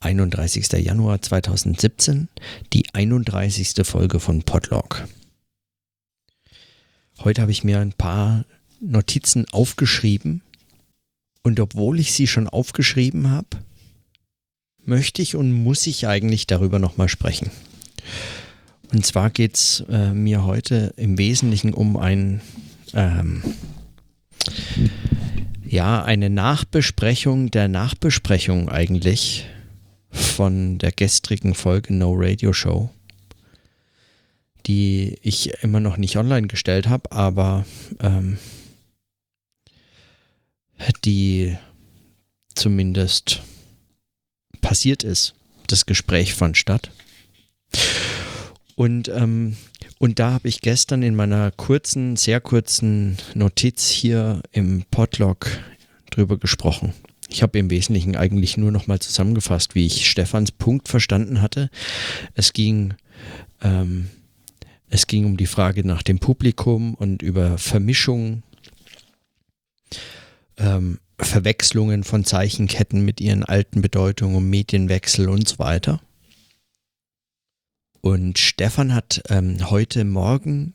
31. Januar 2017, die 31. Folge von Podlog. Heute habe ich mir ein paar Notizen aufgeschrieben und obwohl ich sie schon aufgeschrieben habe, möchte ich und muss ich eigentlich darüber nochmal sprechen. Und zwar geht es äh, mir heute im Wesentlichen um ein ähm, ja, eine Nachbesprechung der Nachbesprechung eigentlich von der gestrigen Folge No Radio Show, die ich immer noch nicht online gestellt habe, aber ähm, die zumindest passiert ist. Das Gespräch fand statt. Und, ähm, und da habe ich gestern in meiner kurzen, sehr kurzen Notiz hier im Podlog drüber gesprochen. Ich habe im Wesentlichen eigentlich nur noch mal zusammengefasst, wie ich Stefans Punkt verstanden hatte. Es ging, ähm, es ging um die Frage nach dem Publikum und über Vermischung, ähm, Verwechslungen von Zeichenketten mit ihren alten Bedeutungen, um Medienwechsel und so weiter. Und Stefan hat ähm, heute Morgen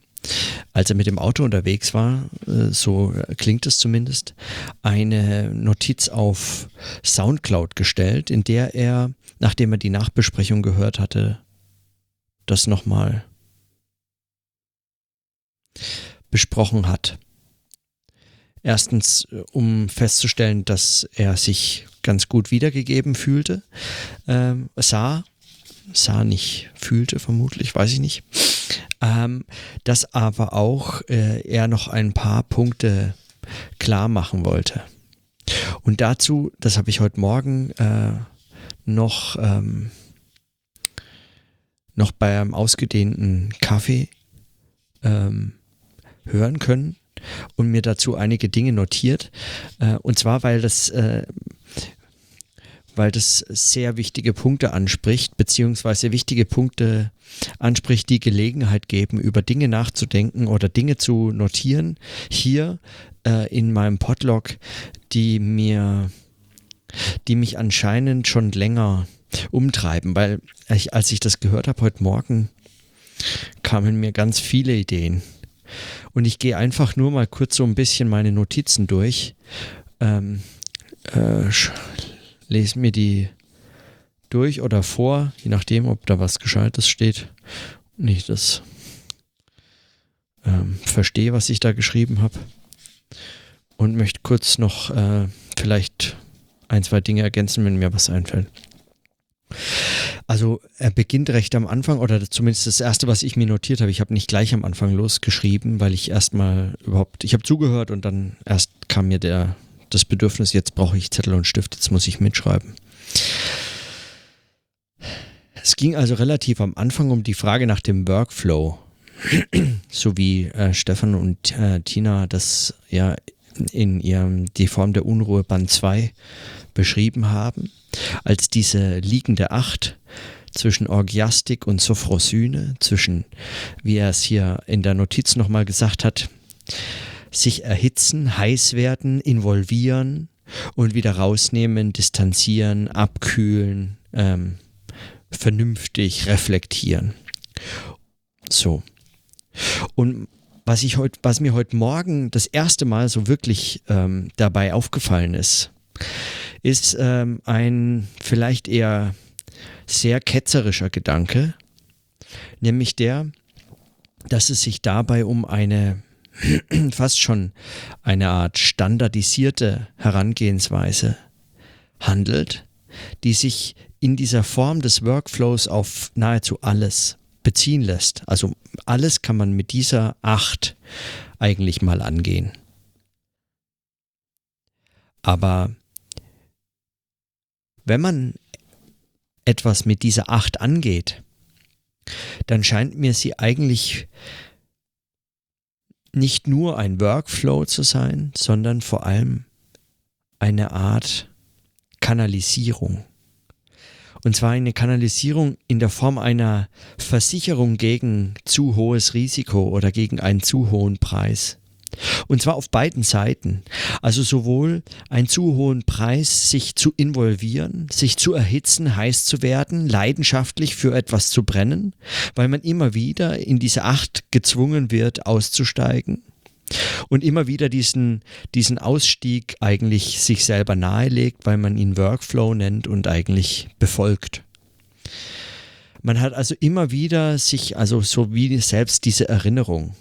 als er mit dem Auto unterwegs war, äh, so klingt es zumindest, eine Notiz auf SoundCloud gestellt, in der er, nachdem er die Nachbesprechung gehört hatte, das nochmal besprochen hat. Erstens, um festzustellen, dass er sich ganz gut wiedergegeben fühlte, ähm, sah, sah nicht, fühlte vermutlich, weiß ich nicht ähm, dass aber auch äh, er noch ein paar Punkte klar machen wollte. Und dazu, das habe ich heute Morgen äh, noch, ähm, noch beim ausgedehnten Kaffee ähm, hören können und mir dazu einige Dinge notiert. Äh, und zwar, weil das äh, weil das sehr wichtige Punkte anspricht, beziehungsweise wichtige Punkte anspricht, die Gelegenheit geben, über Dinge nachzudenken oder Dinge zu notieren. Hier äh, in meinem Podlog, die mir, die mich anscheinend schon länger umtreiben, weil ich, als ich das gehört habe heute Morgen, kamen mir ganz viele Ideen. Und ich gehe einfach nur mal kurz so ein bisschen meine Notizen durch. Ähm, äh, lese mir die durch oder vor, je nachdem, ob da was Gescheites steht und ich das ähm, verstehe, was ich da geschrieben habe. Und möchte kurz noch äh, vielleicht ein, zwei Dinge ergänzen, wenn mir was einfällt. Also er beginnt recht am Anfang, oder zumindest das Erste, was ich mir notiert habe, ich habe nicht gleich am Anfang losgeschrieben, weil ich erstmal überhaupt, ich habe zugehört und dann erst kam mir der, das Bedürfnis, jetzt brauche ich Zettel und Stift, jetzt muss ich mitschreiben. Es ging also relativ am Anfang um die Frage nach dem Workflow, so wie äh, Stefan und äh, Tina das ja in ihrem Die Form der Unruhe Band 2 beschrieben haben, als diese liegende Acht zwischen Orgiastik und Sophrosyne, zwischen, wie er es hier in der Notiz nochmal gesagt hat, sich erhitzen, heiß werden, involvieren und wieder rausnehmen, distanzieren, abkühlen, ähm, vernünftig reflektieren. So. Und was ich heute, was mir heute Morgen das erste Mal so wirklich ähm, dabei aufgefallen ist, ist ähm, ein vielleicht eher sehr ketzerischer Gedanke, nämlich der, dass es sich dabei um eine fast schon eine Art standardisierte Herangehensweise handelt, die sich in dieser Form des Workflows auf nahezu alles beziehen lässt. Also alles kann man mit dieser Acht eigentlich mal angehen. Aber wenn man etwas mit dieser Acht angeht, dann scheint mir sie eigentlich nicht nur ein Workflow zu sein, sondern vor allem eine Art Kanalisierung. Und zwar eine Kanalisierung in der Form einer Versicherung gegen zu hohes Risiko oder gegen einen zu hohen Preis. Und zwar auf beiden Seiten. Also sowohl einen zu hohen Preis, sich zu involvieren, sich zu erhitzen, heiß zu werden, leidenschaftlich für etwas zu brennen, weil man immer wieder in diese Acht gezwungen wird, auszusteigen und immer wieder diesen, diesen Ausstieg eigentlich sich selber nahelegt, weil man ihn Workflow nennt und eigentlich befolgt. Man hat also immer wieder sich, also so wie selbst diese Erinnerung.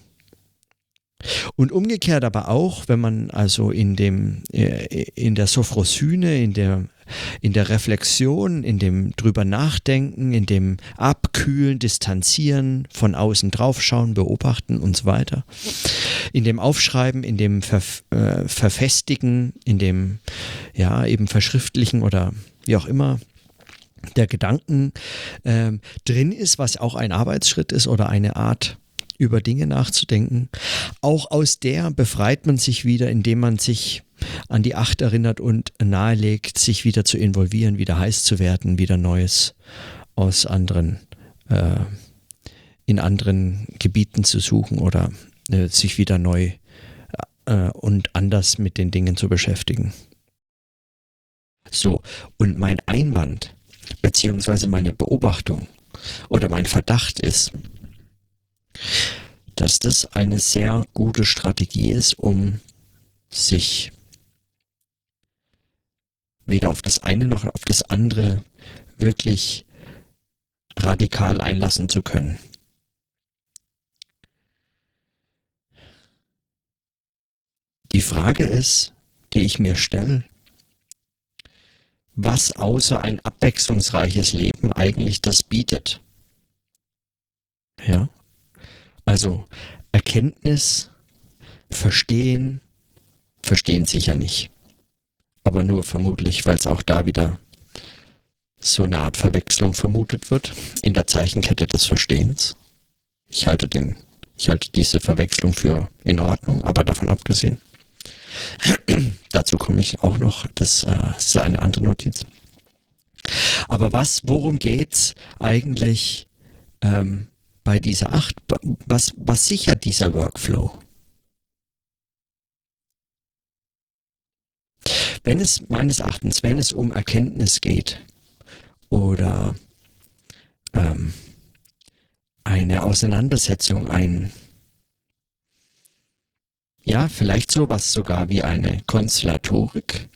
Und umgekehrt aber auch, wenn man also in dem, äh, in der Sophrosyne, in der, in der Reflexion, in dem drüber nachdenken, in dem Abkühlen, Distanzieren, von außen draufschauen, beobachten und so weiter, in dem Aufschreiben, in dem Ver, äh, Verfestigen, in dem, ja, eben Verschriftlichen oder wie auch immer, der Gedanken ähm, drin ist, was auch ein Arbeitsschritt ist oder eine Art über Dinge nachzudenken. Auch aus der befreit man sich wieder, indem man sich an die Acht erinnert und nahelegt, sich wieder zu involvieren, wieder heiß zu werden, wieder Neues aus anderen, äh, in anderen Gebieten zu suchen oder äh, sich wieder neu äh, und anders mit den Dingen zu beschäftigen. So, und mein Einwand, beziehungsweise meine Beobachtung oder mein Verdacht ist, dass das eine sehr gute Strategie ist, um sich weder auf das eine noch auf das andere wirklich radikal einlassen zu können. Die Frage ist, die ich mir stelle, was außer ein abwechslungsreiches Leben eigentlich das bietet. Ja. Also Erkenntnis, Verstehen, verstehen sicher nicht. Aber nur vermutlich, weil es auch da wieder so eine Art Verwechslung vermutet wird in der Zeichenkette des Verstehens. Ich halte den, ich halte diese Verwechslung für in Ordnung, aber davon abgesehen. Dazu komme ich auch noch, das, äh, ist eine andere Notiz. Aber was, worum geht's eigentlich ähm, bei dieser Acht, was, was sichert dieser Workflow? Wenn es meines Erachtens, wenn es um Erkenntnis geht oder ähm, eine Auseinandersetzung, ein, ja, vielleicht sowas sogar wie eine Konstellatorik,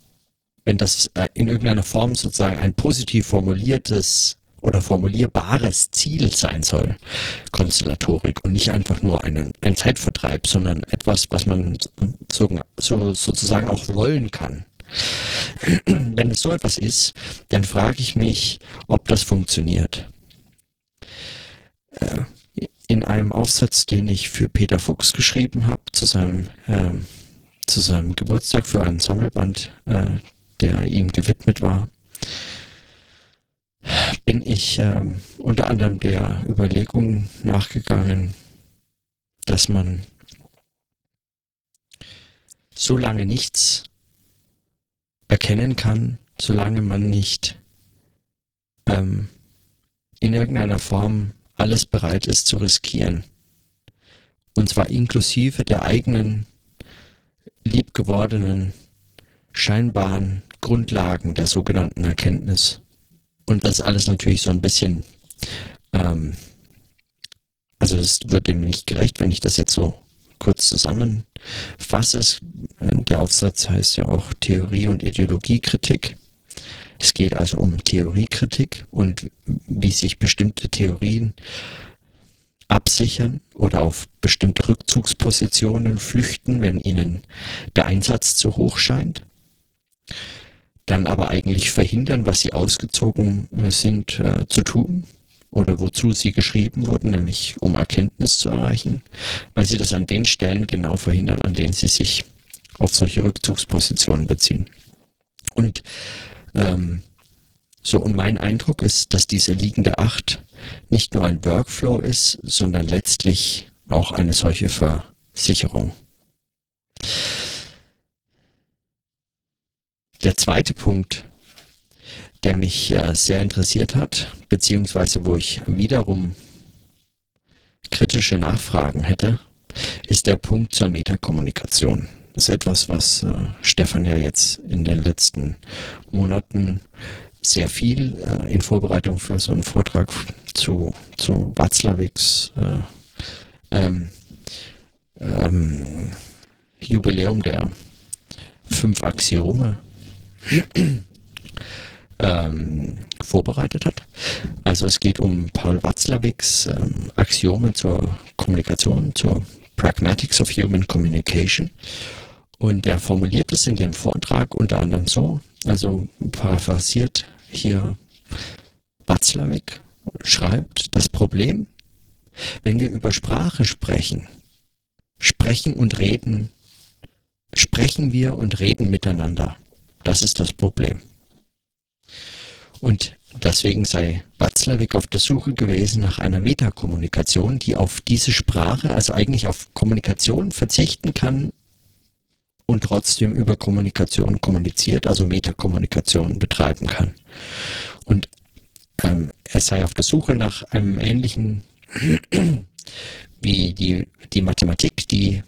wenn das äh, in irgendeiner Form sozusagen ein positiv formuliertes oder formulierbares Ziel sein soll, Konstellatorik, und nicht einfach nur eine, ein Zeitvertreib, sondern etwas, was man so, so, sozusagen auch wollen kann. Wenn es so etwas ist, dann frage ich mich, ob das funktioniert. Äh, in einem Aufsatz, den ich für Peter Fuchs geschrieben habe, zu seinem, äh, zu seinem Geburtstag für einen Sammelband, äh, der ihm gewidmet war, bin ich ähm, unter anderem der Überlegung nachgegangen, dass man so lange nichts erkennen kann, solange man nicht ähm, in irgendeiner Form alles bereit ist zu riskieren. Und zwar inklusive der eigenen liebgewordenen scheinbaren Grundlagen der sogenannten Erkenntnis. Und das alles natürlich so ein bisschen, ähm, also es wird dem nicht gerecht, wenn ich das jetzt so kurz zusammenfasse. Der Aufsatz heißt ja auch Theorie- und Ideologiekritik. Es geht also um Theoriekritik und wie sich bestimmte Theorien absichern oder auf bestimmte Rückzugspositionen flüchten, wenn ihnen der Einsatz zu hoch scheint dann aber eigentlich verhindern, was sie ausgezogen äh, sind äh, zu tun oder wozu sie geschrieben wurden, nämlich um Erkenntnis zu erreichen, weil sie das an den Stellen genau verhindern, an denen sie sich auf solche Rückzugspositionen beziehen. Und ähm, so, und mein Eindruck ist, dass diese liegende Acht nicht nur ein Workflow ist, sondern letztlich auch eine solche Versicherung. Der zweite Punkt, der mich äh, sehr interessiert hat, beziehungsweise wo ich wiederum kritische Nachfragen hätte, ist der Punkt zur Metakommunikation. Das ist etwas, was äh, Stefan ja jetzt in den letzten Monaten sehr viel äh, in Vorbereitung für so einen Vortrag zu, zu Watzlawicks äh, ähm, ähm, Jubiläum der fünf Axiome ähm, vorbereitet hat. Also es geht um Paul Watzlawicks ähm, Axiome zur Kommunikation, zur Pragmatics of Human Communication. Und er formuliert es in dem Vortrag unter anderem so, also paraphrasiert hier Watzlawick, schreibt, das Problem, wenn wir über Sprache sprechen, sprechen und reden, sprechen wir und reden miteinander. Das ist das Problem. Und deswegen sei Watzlawick auf der Suche gewesen nach einer Metakommunikation, die auf diese Sprache, also eigentlich auf Kommunikation verzichten kann und trotzdem über Kommunikation kommuniziert, also Metakommunikation betreiben kann. Und ähm, er sei auf der Suche nach einem ähnlichen wie die, die Mathematik, die,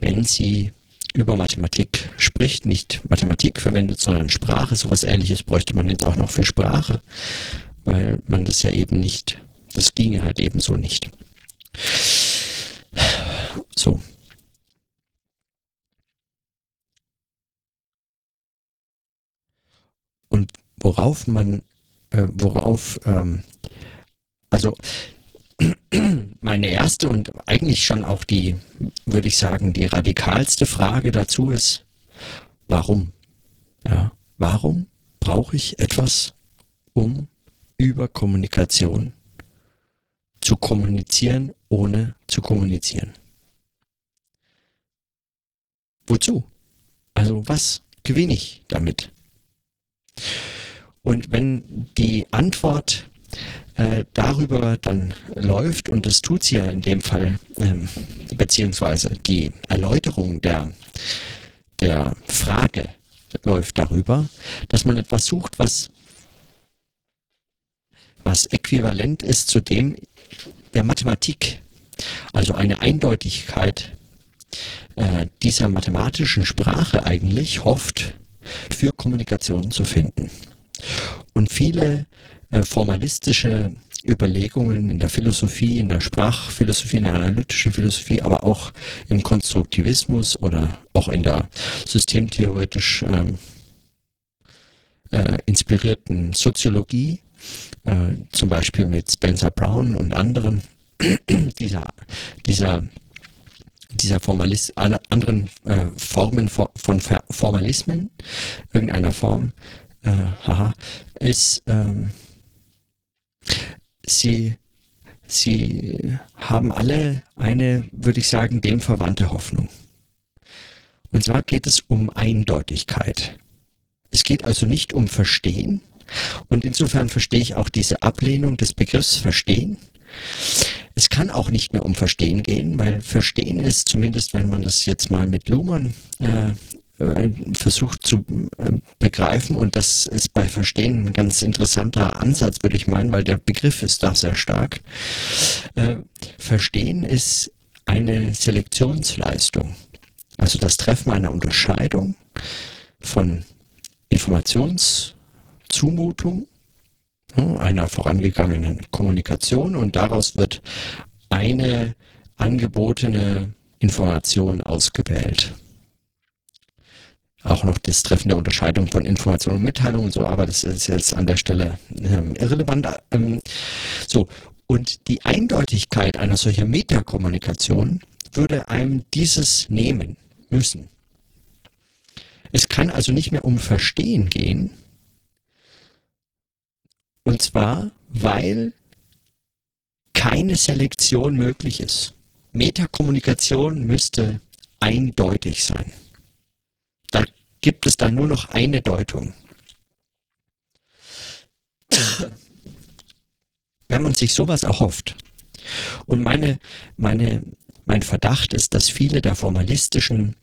wenn sie über Mathematik spricht, nicht Mathematik verwendet, sondern Sprache. Sowas ähnliches bräuchte man jetzt auch noch für Sprache, weil man das ja eben nicht, das ginge halt eben so nicht. So. Und worauf man, äh, worauf, ähm, also meine erste und eigentlich schon auch die, würde ich sagen, die radikalste Frage dazu ist, warum? Ja, warum brauche ich etwas, um über Kommunikation zu kommunizieren, ohne zu kommunizieren? Wozu? Also was gewinne ich damit? Und wenn die Antwort äh, darüber dann läuft, und das tut sie ja in dem Fall, ähm, beziehungsweise die Erläuterung der, der Frage läuft darüber, dass man etwas sucht, was, was äquivalent ist zu dem der Mathematik. Also eine Eindeutigkeit äh, dieser mathematischen Sprache eigentlich hofft, für Kommunikation zu finden. Und viele formalistische Überlegungen in der Philosophie, in der Sprachphilosophie, in der analytischen Philosophie, aber auch im Konstruktivismus oder auch in der systemtheoretisch ähm, äh, inspirierten Soziologie, äh, zum Beispiel mit Spencer Brown und anderen, dieser, dieser, dieser Formalist, anderen äh, Formen von Formalismen, irgendeiner Form, äh, haha, ist, ähm, Sie, sie haben alle eine, würde ich sagen, dem verwandte Hoffnung. Und zwar geht es um Eindeutigkeit. Es geht also nicht um Verstehen. Und insofern verstehe ich auch diese Ablehnung des Begriffs Verstehen. Es kann auch nicht mehr um Verstehen gehen, weil Verstehen ist, zumindest wenn man das jetzt mal mit Luhmann äh, versucht zu äh, begreifen. Und das ist bei Verstehen ein ganz interessanter Ansatz, würde ich meinen, weil der Begriff ist da sehr stark. Äh, Verstehen ist eine Selektionsleistung, also das Treffen einer Unterscheidung von Informationszumutung, einer vorangegangenen Kommunikation. Und daraus wird eine angebotene Information ausgewählt auch noch das Treffen der Unterscheidung von Information und Mitteilung und so, aber das ist jetzt an der Stelle ähm, irrelevant. Ähm, so, und die Eindeutigkeit einer solchen Metakommunikation würde einem dieses nehmen müssen. Es kann also nicht mehr um Verstehen gehen, und zwar, weil keine Selektion möglich ist. Metakommunikation müsste eindeutig sein gibt es dann nur noch eine Deutung. Wenn man sich sowas erhofft, und meine, meine, mein Verdacht ist, dass viele der formalistischen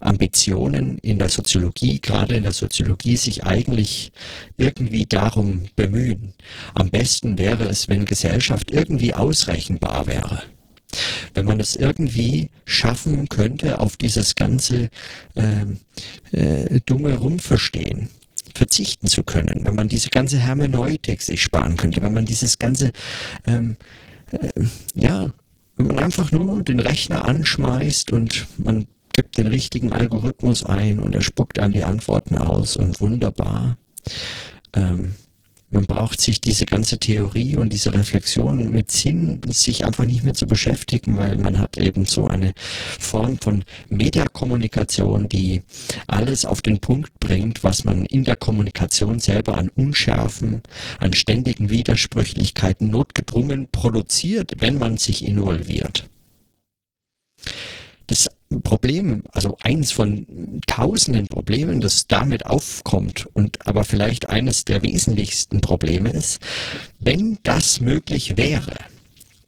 Ambitionen in der Soziologie, gerade in der Soziologie, sich eigentlich irgendwie darum bemühen. Am besten wäre es, wenn Gesellschaft irgendwie ausrechenbar wäre. Wenn man es irgendwie schaffen könnte, auf dieses ganze ähm, äh, dumme Rumverstehen verzichten zu können, wenn man diese ganze Hermeneutik sich sparen könnte, wenn man dieses ganze, ähm, äh, ja, wenn man einfach nur den Rechner anschmeißt und man gibt den richtigen Algorithmus ein und er spuckt dann die Antworten aus und wunderbar. Ähm, man braucht sich diese ganze Theorie und diese Reflexion mit Sinn, sich einfach nicht mehr zu beschäftigen, weil man hat eben so eine Form von Mediakommunikation, die alles auf den Punkt bringt, was man in der Kommunikation selber an Unschärfen, an ständigen Widersprüchlichkeiten notgedrungen produziert, wenn man sich involviert. Das Problem, also eins von tausenden Problemen, das damit aufkommt und aber vielleicht eines der wesentlichsten Probleme ist, wenn das möglich wäre,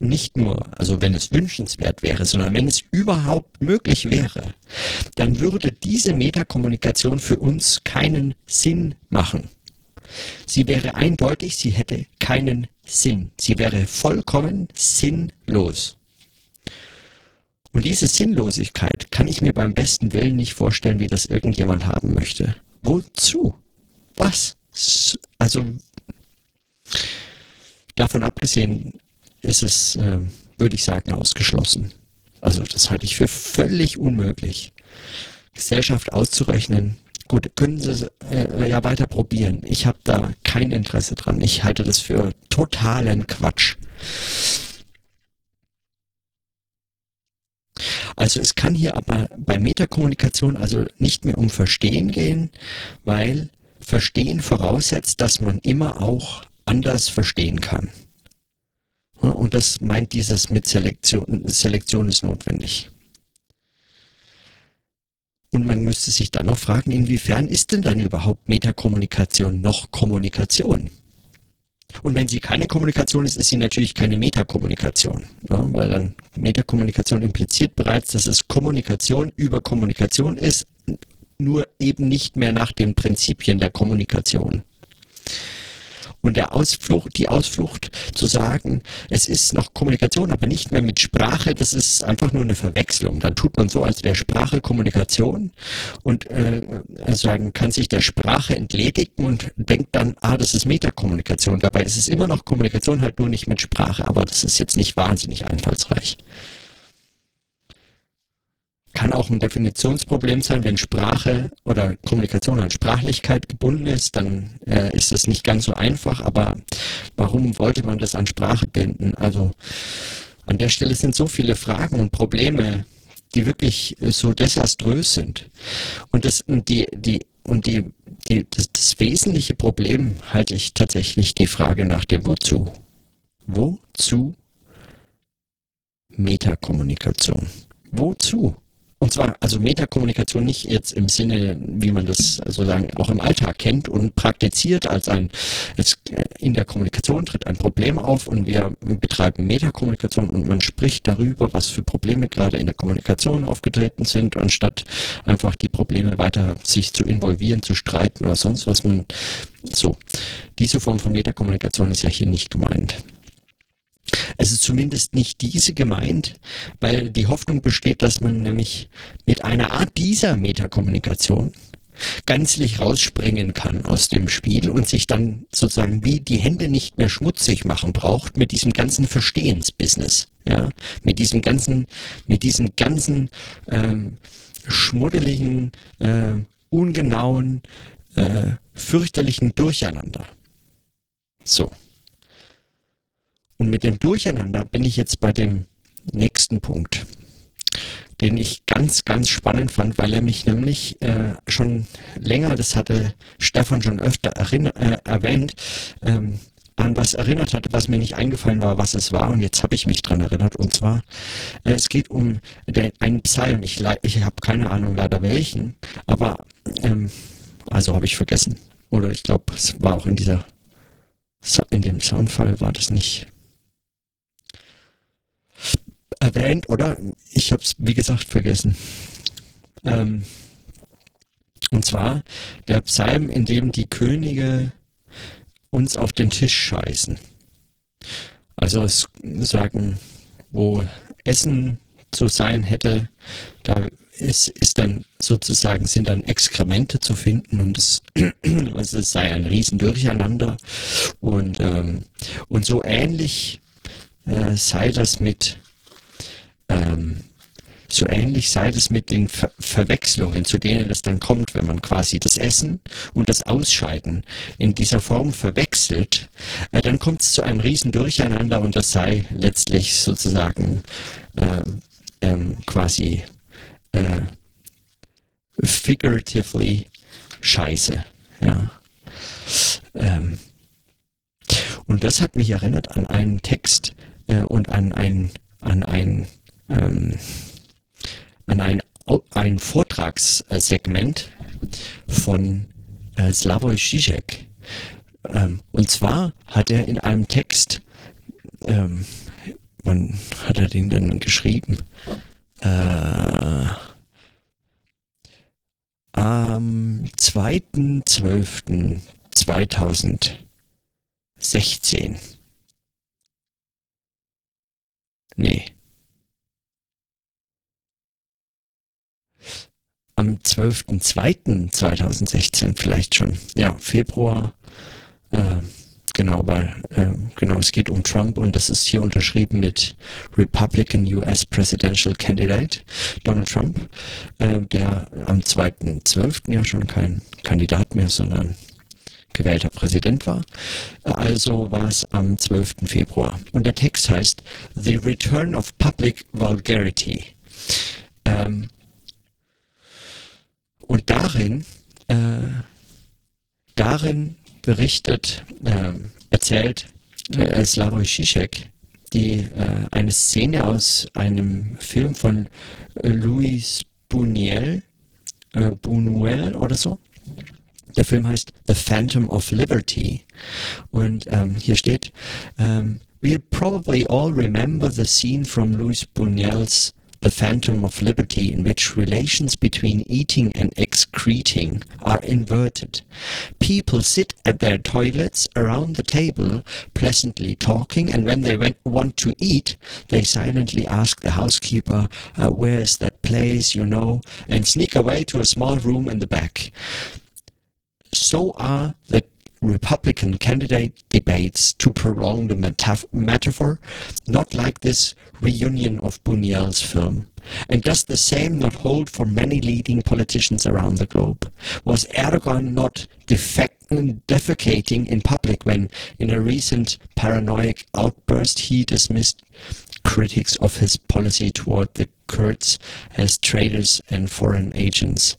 nicht nur, also wenn es wünschenswert wäre, sondern wenn es überhaupt möglich wäre, dann würde diese Metakommunikation für uns keinen Sinn machen. Sie wäre eindeutig, sie hätte keinen Sinn. Sie wäre vollkommen sinnlos. Und diese Sinnlosigkeit kann ich mir beim besten Willen nicht vorstellen, wie das irgendjemand haben möchte. Wozu? Was? Also, davon abgesehen ist es, äh, würde ich sagen, ausgeschlossen. Also, das halte ich für völlig unmöglich. Gesellschaft auszurechnen, gut, können Sie äh, ja weiter probieren. Ich habe da kein Interesse dran. Ich halte das für totalen Quatsch. Also es kann hier aber bei Metakommunikation also nicht mehr um Verstehen gehen, weil Verstehen voraussetzt, dass man immer auch anders verstehen kann. Und das meint dieses mit Selektion, Selektion ist notwendig. Und man müsste sich dann noch fragen, inwiefern ist denn dann überhaupt Metakommunikation noch Kommunikation? Und wenn sie keine Kommunikation ist, ist sie natürlich keine Metakommunikation. Ja, weil dann Metakommunikation impliziert bereits, dass es Kommunikation über Kommunikation ist, nur eben nicht mehr nach den Prinzipien der Kommunikation. Und der Ausflucht, die Ausflucht zu sagen, es ist noch Kommunikation, aber nicht mehr mit Sprache, das ist einfach nur eine Verwechslung. Dann tut man so, als wäre Sprache Kommunikation und äh, sagen, kann sich der Sprache entledigen und denkt dann, ah, das ist Metakommunikation. Dabei ist es immer noch Kommunikation, halt nur nicht mit Sprache, aber das ist jetzt nicht wahnsinnig einfallsreich kann auch ein Definitionsproblem sein, wenn Sprache oder Kommunikation an Sprachlichkeit gebunden ist, dann äh, ist das nicht ganz so einfach, aber warum wollte man das an Sprache binden? Also an der Stelle sind so viele Fragen und Probleme, die wirklich so desaströs sind. Und das, die, die, und die, die, das, das wesentliche Problem halte ich tatsächlich die Frage nach dem Wozu. Wozu Metakommunikation? Wozu? Und zwar also Metakommunikation nicht jetzt im Sinne, wie man das sozusagen auch im Alltag kennt und praktiziert als ein, es, äh, in der Kommunikation tritt ein Problem auf und wir betreiben Metakommunikation und man spricht darüber, was für Probleme gerade in der Kommunikation aufgetreten sind, anstatt einfach die Probleme weiter sich zu involvieren, zu streiten oder sonst was man, so. Diese Form von Metakommunikation ist ja hier nicht gemeint. Es ist zumindest nicht diese gemeint, weil die Hoffnung besteht, dass man nämlich mit einer Art dieser Metakommunikation ganzlich rausspringen kann aus dem Spiel und sich dann sozusagen wie die Hände nicht mehr schmutzig machen braucht mit diesem ganzen Verstehensbusiness, ja, mit diesem ganzen, mit diesem ganzen ähm, schmuddeligen, äh, ungenauen, äh, fürchterlichen Durcheinander. So. Und mit dem Durcheinander bin ich jetzt bei dem nächsten Punkt, den ich ganz, ganz spannend fand, weil er mich nämlich äh, schon länger, das hatte Stefan schon öfter äh, erwähnt, ähm, an was erinnert hatte, was mir nicht eingefallen war, was es war. Und jetzt habe ich mich dran erinnert. Und zwar, äh, es geht um den, einen Psalm. Ich, ich habe keine Ahnung leider welchen, aber ähm, also habe ich vergessen. Oder ich glaube, es war auch in dieser in dem Soundfall war das nicht erwähnt, oder? Ich habe es, wie gesagt, vergessen. Ähm, und zwar der Psalm, in dem die Könige uns auf den Tisch scheißen. Also sagen, wo Essen zu sein hätte. Da ist, ist dann sozusagen, sind dann Exkremente zu finden und es, also es sei ein Riesendurcheinander. Und, ähm, und so ähnlich äh, sei das mit ähm, so ähnlich sei es mit den Ver Verwechslungen, zu denen es dann kommt, wenn man quasi das Essen und das Ausscheiden in dieser Form verwechselt, äh, dann kommt es zu einem riesen Durcheinander und das sei letztlich sozusagen äh, ähm, quasi äh, figuratively scheiße. Ja. Ähm, und das hat mich erinnert an einen Text äh, und an ein, an ein ähm, an ein, ein Vortragssegment von äh, Slavoj Žižek. Ähm, und zwar hat er in einem Text, ähm, wann hat er den denn geschrieben? Äh, am 2.12.2016. Nee. Am 12.02.2016 vielleicht schon. Ja, Februar. Äh, genau, weil äh, genau, es geht um Trump und das ist hier unterschrieben mit Republican US Presidential Candidate Donald Trump, äh, der am 2.12. ja schon kein Kandidat mehr, sondern gewählter Präsident war. Also war es am 12. Februar. Und der Text heißt The Return of Public Vulgarity. Ähm, und darin, äh, darin berichtet, äh, erzählt äh, Slavoj Žižek die äh, eine Szene aus einem Film von äh, Louis äh, Buñuel oder so. Der Film heißt The Phantom of Liberty. Und ähm, hier steht, ähm, we probably all remember the scene from Louis Buñuel's the phantom of liberty in which relations between eating and excreting are inverted. People sit at their toilets around the table, pleasantly talking, and when they want to eat, they silently ask the housekeeper, uh, where is that place, you know, and sneak away to a small room in the back. So are the Republican candidate debates to prolong the metaphor, not like this reunion of Buñuel's film. And does the same not hold for many leading politicians around the globe? Was Erdogan not defecating in public when, in a recent paranoid outburst, he dismissed critics of his policy toward the Kurds as traitors and foreign agents.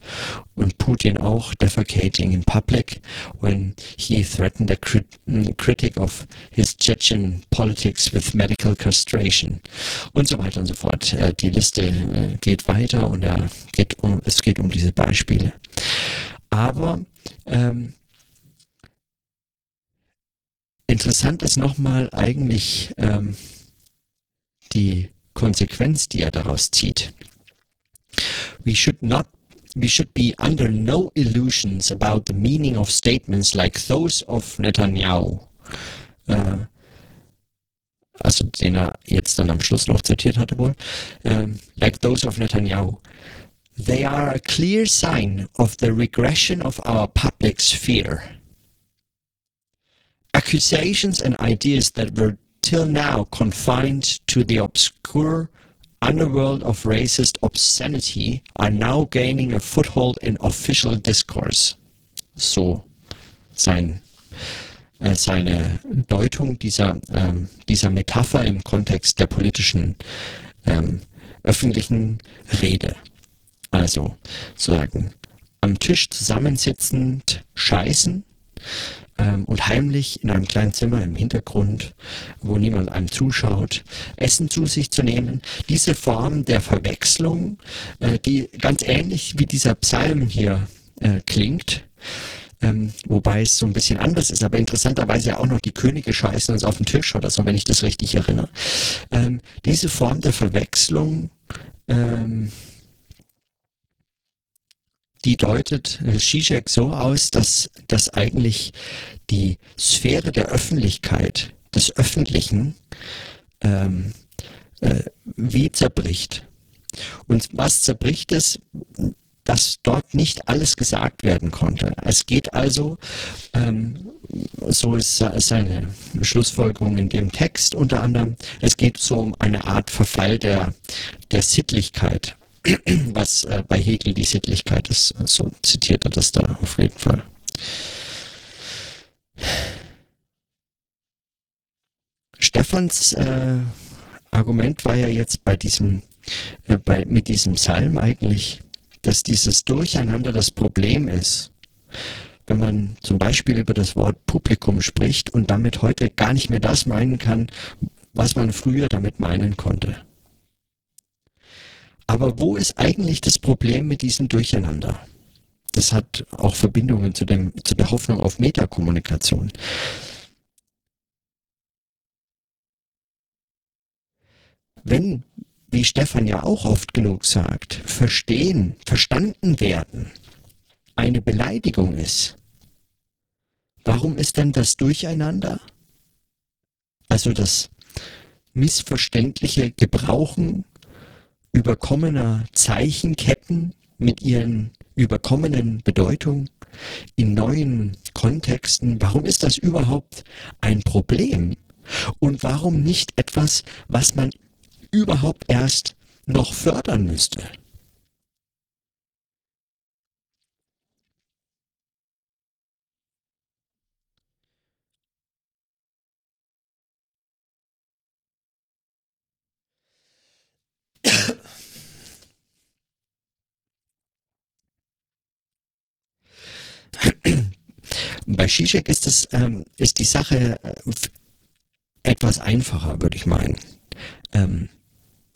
And Putin auch defecating in public when he threatened a crit critic of his Chechen politics with medical castration. Und so weiter und so fort. Äh, die Liste äh, geht weiter und äh, geht um, es geht um diese Beispiele. Aber ähm, interessant ist nochmal eigentlich ähm, die Konsequenz, die er daraus zieht. We should not we should be under no illusions about the meaning of statements like those of Netanyahu. Äh, also den er jetzt dann am Schluss noch zitiert hatte wohl. Ähm, like those of Netanyahu. They are a clear sign of the regression of our public sphere. Accusations and ideas that were till now confined to the obscure underworld of racist obscenity are now gaining a foothold in official discourse. So sein, äh, seine Deutung dieser, ähm, dieser Metapher im Kontext der politischen ähm, öffentlichen Rede. Also sagen, am Tisch zusammensitzend scheißen, ähm, und heimlich in einem kleinen Zimmer im Hintergrund, wo niemand einem zuschaut, Essen zu sich zu nehmen. Diese Form der Verwechslung, äh, die ganz ähnlich wie dieser Psalm hier äh, klingt, ähm, wobei es so ein bisschen anders ist, aber interessanterweise auch noch die Könige scheißen uns auf den Tisch oder so, wenn ich das richtig erinnere. Ähm, diese Form der Verwechslung ähm, die deutet äh, Zizek so aus, dass, dass eigentlich die Sphäre der Öffentlichkeit, des Öffentlichen, ähm, äh, wie zerbricht. Und was zerbricht es? dass dort nicht alles gesagt werden konnte. Es geht also, ähm, so ist seine Schlussfolgerung in dem Text unter anderem, es geht so um eine Art Verfall der, der Sittlichkeit, was äh, bei Hegel die Sittlichkeit ist, so zitiert er das da auf jeden Fall. Stephans äh, Argument war ja jetzt bei diesem, äh, bei, mit diesem Psalm eigentlich, dass dieses Durcheinander das Problem ist. Wenn man zum Beispiel über das Wort Publikum spricht und damit heute gar nicht mehr das meinen kann, was man früher damit meinen konnte. Aber wo ist eigentlich das Problem mit diesem Durcheinander? Das hat auch Verbindungen zu, dem, zu der Hoffnung auf Metakommunikation. Wenn wie Stefan ja auch oft genug sagt, verstehen, verstanden werden, eine Beleidigung ist, warum ist denn das Durcheinander, also das missverständliche Gebrauchen überkommener Zeichenketten mit ihren überkommenen Bedeutungen in neuen Kontexten, warum ist das überhaupt ein Problem? Und warum nicht etwas, was man überhaupt erst noch fördern müsste. Bei Zizek ist, das, ähm, ist die Sache äh, etwas einfacher, würde ich meinen. Ähm,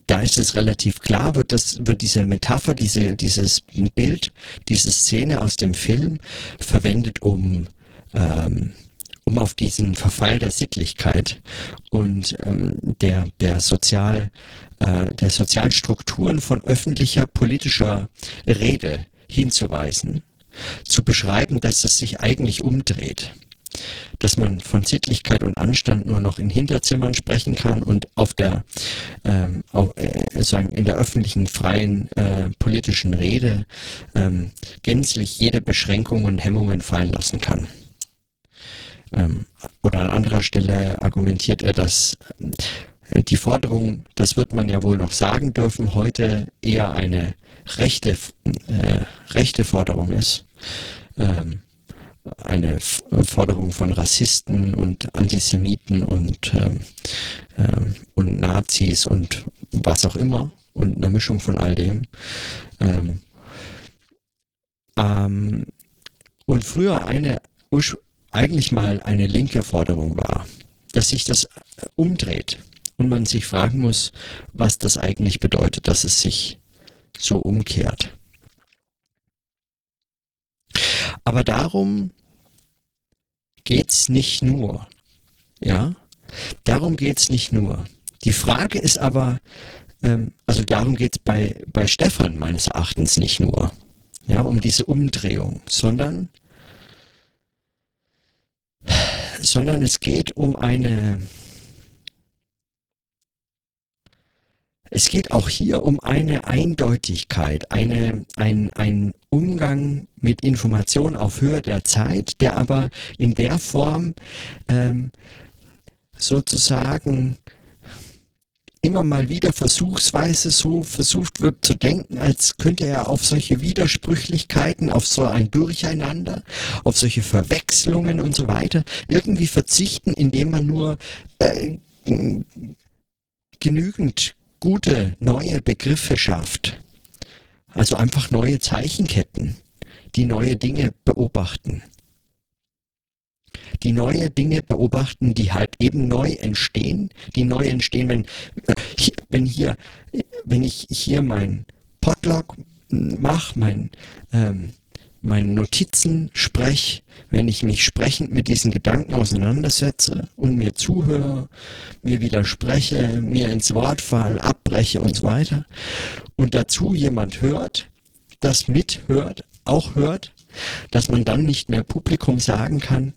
da ist es relativ klar, wird das, wird diese Metapher, diese, dieses Bild, diese Szene aus dem Film verwendet, um, ähm, um auf diesen Verfall der Sittlichkeit und ähm, der, der Sozial, äh, der Sozialstrukturen von öffentlicher politischer Rede hinzuweisen, zu beschreiben, dass es sich eigentlich umdreht dass man von Sittlichkeit und Anstand nur noch in Hinterzimmern sprechen kann und auf der ähm, auf, äh, sagen in der öffentlichen freien äh, politischen Rede ähm, gänzlich jede Beschränkung und Hemmungen fallen lassen kann. Ähm, oder an anderer Stelle argumentiert er, dass äh, die Forderung, das wird man ja wohl noch sagen dürfen, heute eher eine rechte, äh, rechte Forderung ist. Ähm, eine Forderung von Rassisten und Antisemiten und, ähm, ähm, und Nazis und was auch immer und eine Mischung von all dem. Ähm, ähm, und früher eine, eigentlich mal eine linke Forderung war, dass sich das umdreht und man sich fragen muss, was das eigentlich bedeutet, dass es sich so umkehrt. Aber darum geht's nicht nur. Ja, darum geht's nicht nur. Die Frage ist aber, ähm, also darum geht's bei, bei Stefan meines Erachtens nicht nur. Ja, um diese Umdrehung, sondern, sondern es geht um eine, Es geht auch hier um eine Eindeutigkeit, eine, ein, ein Umgang mit Information auf Höhe der Zeit, der aber in der Form ähm, sozusagen immer mal wieder versuchsweise so versucht wird zu denken, als könnte er auf solche Widersprüchlichkeiten, auf so ein Durcheinander, auf solche Verwechslungen und so weiter irgendwie verzichten, indem man nur äh, genügend gute neue Begriffe schafft. Also einfach neue Zeichenketten, die neue Dinge beobachten. Die neue Dinge beobachten, die halt eben neu entstehen, die neu entstehen, wenn, wenn hier, wenn ich hier mein Podlog mache, mein, ähm, meine Notizen spreche, wenn ich mich sprechend mit diesen Gedanken auseinandersetze und mir zuhöre, mir widerspreche, mir ins Wort falle, abbreche und so weiter. Und dazu jemand hört, das mithört, auch hört, dass man dann nicht mehr Publikum sagen kann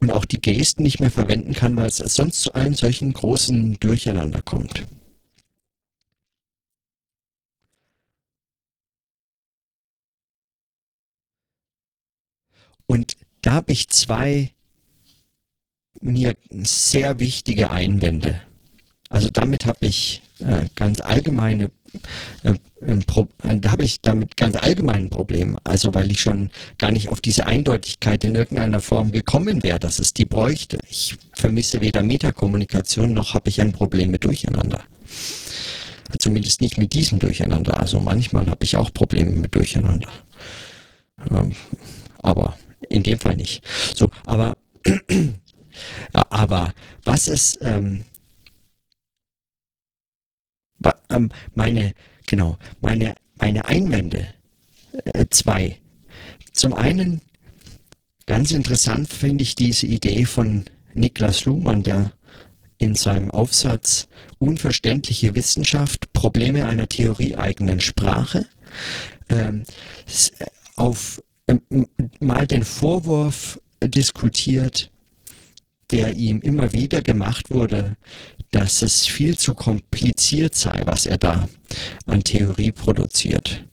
und auch die Gesten nicht mehr verwenden kann, weil es sonst zu einem solchen großen Durcheinander kommt. Und da habe ich zwei mir sehr wichtige Einwände. Also damit habe ich äh, ganz allgemeine äh, da habe ich damit ganz allgemein ein Problem. Also weil ich schon gar nicht auf diese Eindeutigkeit in irgendeiner Form gekommen wäre, dass es die bräuchte. Ich vermisse weder Metakommunikation noch habe ich ein Problem mit Durcheinander. Zumindest nicht mit diesem Durcheinander. Also manchmal habe ich auch Probleme mit Durcheinander. Ähm, aber in dem Fall nicht. So, aber aber was ist ähm, ähm, meine, genau, meine, meine Einwände, äh, zwei. Zum einen, ganz interessant finde ich diese Idee von Niklas Luhmann, der in seinem Aufsatz Unverständliche Wissenschaft, Probleme einer theorieeigenen Sprache ähm, auf ähm, mal den Vorwurf diskutiert, der ihm immer wieder gemacht wurde, dass es viel zu kompliziert sei, was er da an Theorie produziert.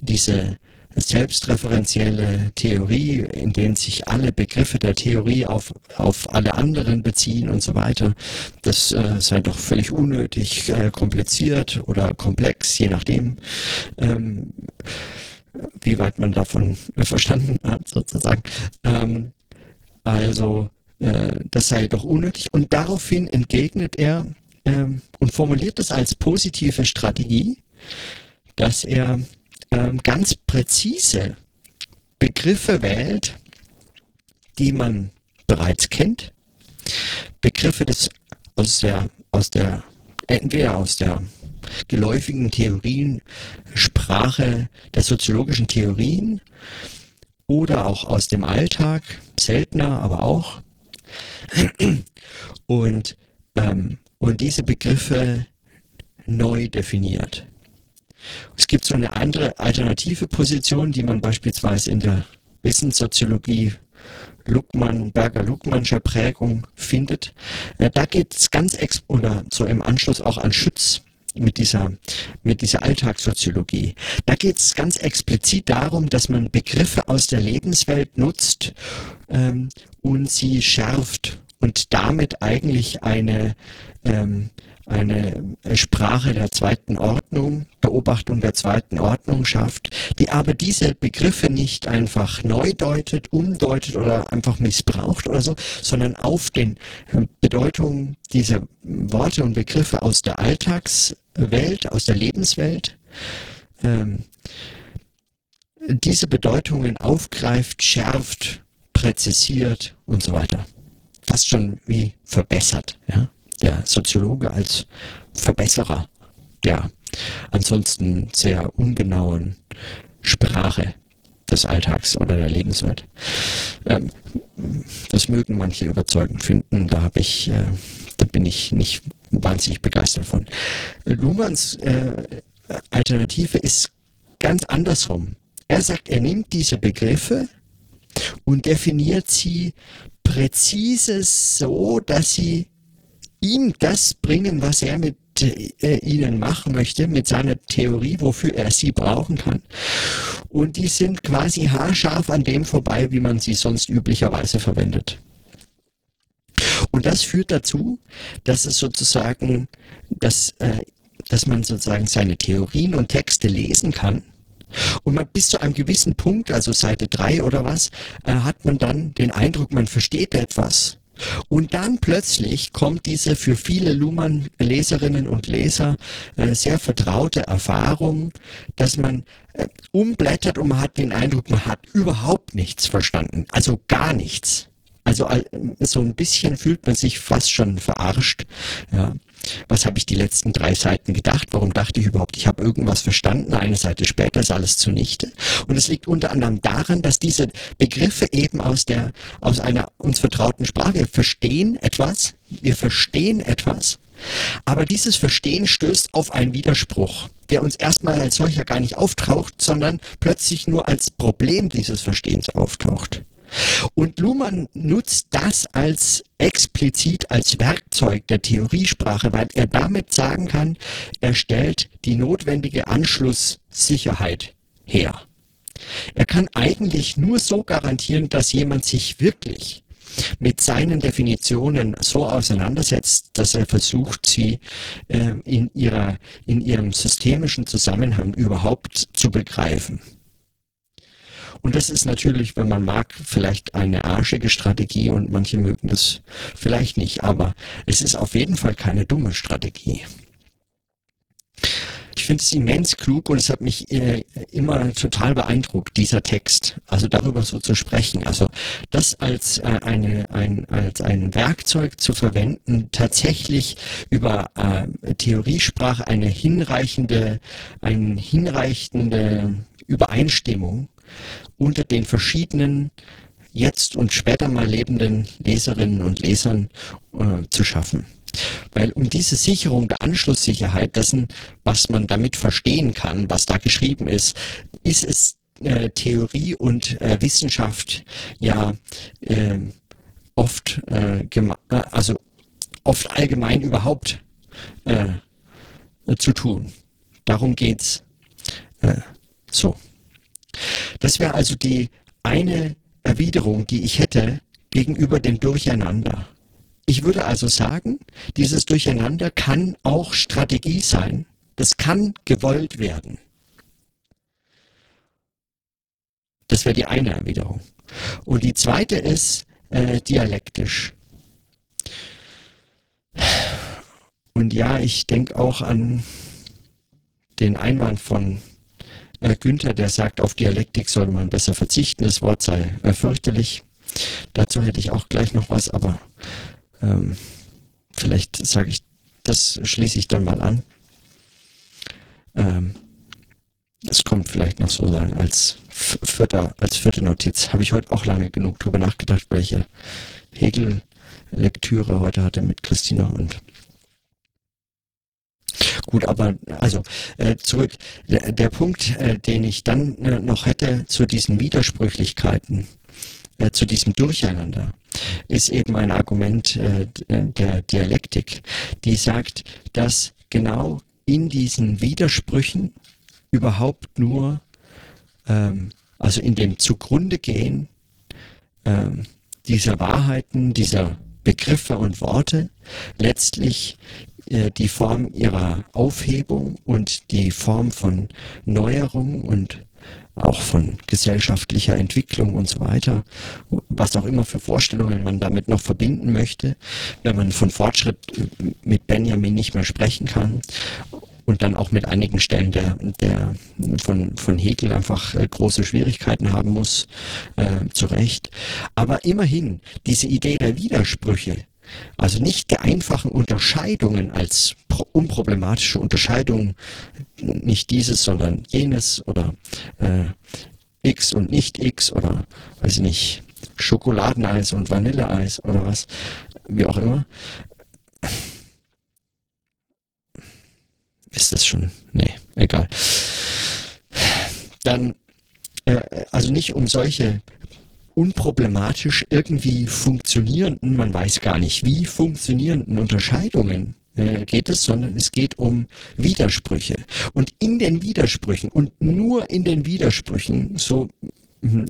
Diese selbstreferenzielle Theorie, in denen sich alle Begriffe der Theorie auf, auf alle anderen beziehen und so weiter, das äh, sei doch völlig unnötig, äh, kompliziert oder komplex, je nachdem, ähm, wie weit man davon verstanden hat, sozusagen. Ähm, also äh, das sei doch unnötig. Und daraufhin entgegnet er ähm, und formuliert das als positive Strategie, dass er ähm, ganz präzise Begriffe wählt, die man bereits kennt, Begriffe des, aus der, aus der, entweder aus der geläufigen Theorien, Sprache der soziologischen Theorien oder auch aus dem Alltag, seltener, aber auch, und, ähm, und diese Begriffe neu definiert. Es gibt so eine andere alternative Position, die man beispielsweise in der Wissenssoziologie Luckmann, Berger-Luckmannscher Prägung findet. Äh, da geht es ganz ex oder so im Anschluss auch an Schütz mit dieser, mit dieser Alltagssoziologie. Da geht es ganz explizit darum, dass man Begriffe aus der Lebenswelt nutzt ähm, und sie schärft und damit eigentlich eine, ähm, eine Sprache der zweiten Ordnung, Beobachtung der zweiten Ordnung schafft, die aber diese Begriffe nicht einfach neu deutet, umdeutet oder einfach missbraucht oder so, sondern auf den ähm, Bedeutungen dieser Worte und Begriffe aus der Alltagswelt, aus der Lebenswelt, ähm, diese Bedeutungen aufgreift, schärft, präzisiert und so weiter fast schon wie verbessert. Ja? Der Soziologe als Verbesserer der ansonsten sehr ungenauen Sprache des Alltags oder der Lebenswelt. Ähm, das mögen manche überzeugend finden, da habe ich, äh, da bin ich nicht wahnsinnig begeistert von. Luhmanns äh, Alternative ist ganz andersrum. Er sagt, er nimmt diese Begriffe und definiert sie präzise so, dass sie ihm das bringen, was er mit äh, ihnen machen möchte, mit seiner Theorie, wofür er sie brauchen kann. Und die sind quasi haarscharf an dem vorbei, wie man sie sonst üblicherweise verwendet. Und das führt dazu, dass es sozusagen, dass, äh, dass man sozusagen seine Theorien und Texte lesen kann und man bis zu einem gewissen Punkt, also Seite 3 oder was, äh, hat man dann den Eindruck, man versteht etwas. Und dann plötzlich kommt diese für viele Luhmann-Leserinnen und Leser äh, sehr vertraute Erfahrung, dass man äh, umblättert und man hat den Eindruck, man hat überhaupt nichts verstanden. Also gar nichts. Also so ein bisschen fühlt man sich fast schon verarscht. Ja. Was habe ich die letzten drei Seiten gedacht? Warum dachte ich überhaupt, ich habe irgendwas verstanden? Eine Seite später ist alles zunichte. Und es liegt unter anderem daran, dass diese Begriffe eben aus der, aus einer uns vertrauten Sprache, wir verstehen etwas, wir verstehen etwas, aber dieses Verstehen stößt auf einen Widerspruch, der uns erstmal als solcher gar nicht auftaucht, sondern plötzlich nur als Problem dieses Verstehens auftaucht. Und Luhmann nutzt das als explizit als Werkzeug der Theoriesprache, weil er damit sagen kann, er stellt die notwendige Anschlusssicherheit her. Er kann eigentlich nur so garantieren, dass jemand sich wirklich mit seinen Definitionen so auseinandersetzt, dass er versucht, sie äh, in, ihrer, in ihrem systemischen Zusammenhang überhaupt zu begreifen. Und das ist natürlich, wenn man mag, vielleicht eine arschige Strategie und manche mögen das vielleicht nicht, aber es ist auf jeden Fall keine dumme Strategie. Ich finde es immens klug und es hat mich äh, immer total beeindruckt, dieser Text. Also darüber so zu sprechen. Also das als, äh, eine, ein, als ein Werkzeug zu verwenden, tatsächlich über äh, Theoriesprache eine hinreichende, eine hinreichende Übereinstimmung unter den verschiedenen jetzt und später mal lebenden Leserinnen und Lesern äh, zu schaffen. Weil um diese Sicherung der Anschlusssicherheit dessen, was man damit verstehen kann, was da geschrieben ist, ist es äh, Theorie und äh, Wissenschaft ja äh, oft, äh, also oft allgemein überhaupt äh, zu tun. Darum geht's. Äh, so. Das wäre also die eine Erwiderung, die ich hätte gegenüber dem Durcheinander. Ich würde also sagen, dieses Durcheinander kann auch Strategie sein. Das kann gewollt werden. Das wäre die eine Erwiderung. Und die zweite ist äh, dialektisch. Und ja, ich denke auch an den Einwand von Günther, der sagt, auf Dialektik soll man besser verzichten. Das Wort sei äh, fürchterlich. Dazu hätte ich auch gleich noch was, aber ähm, vielleicht sage ich, das schließe ich dann mal an. Ähm, das kommt vielleicht noch so sagen als vierter, als vierte Notiz. Habe ich heute auch lange genug drüber nachgedacht, welche Hegel-Lektüre heute hatte mit Christina und Gut, aber also äh, zurück. Der, der Punkt, äh, den ich dann äh, noch hätte zu diesen Widersprüchlichkeiten, äh, zu diesem Durcheinander, ist eben ein Argument äh, der Dialektik, die sagt, dass genau in diesen Widersprüchen überhaupt nur, ähm, also in dem zugrunde gehen ähm, dieser Wahrheiten, dieser Begriffe und Worte letztlich äh, die Form ihrer Aufhebung und die Form von Neuerung und auch von gesellschaftlicher Entwicklung und so weiter, was auch immer für Vorstellungen man damit noch verbinden möchte, wenn man von Fortschritt mit Benjamin nicht mehr sprechen kann und dann auch mit einigen Stellen der, der von, von Hegel einfach äh, große Schwierigkeiten haben muss, äh, zu Recht. Aber immerhin, diese Idee der Widersprüche, also nicht der einfachen Unterscheidungen als unproblematische Unterscheidungen, nicht dieses, sondern jenes oder äh, X und nicht X oder weiß ich nicht, Schokoladeneis und Vanilleeis oder was, wie auch immer. Ist das schon? Nee, egal. Dann, äh, also nicht um solche unproblematisch irgendwie funktionierenden, man weiß gar nicht wie funktionierenden Unterscheidungen äh, geht es, sondern es geht um Widersprüche. Und in den Widersprüchen und nur in den Widersprüchen, so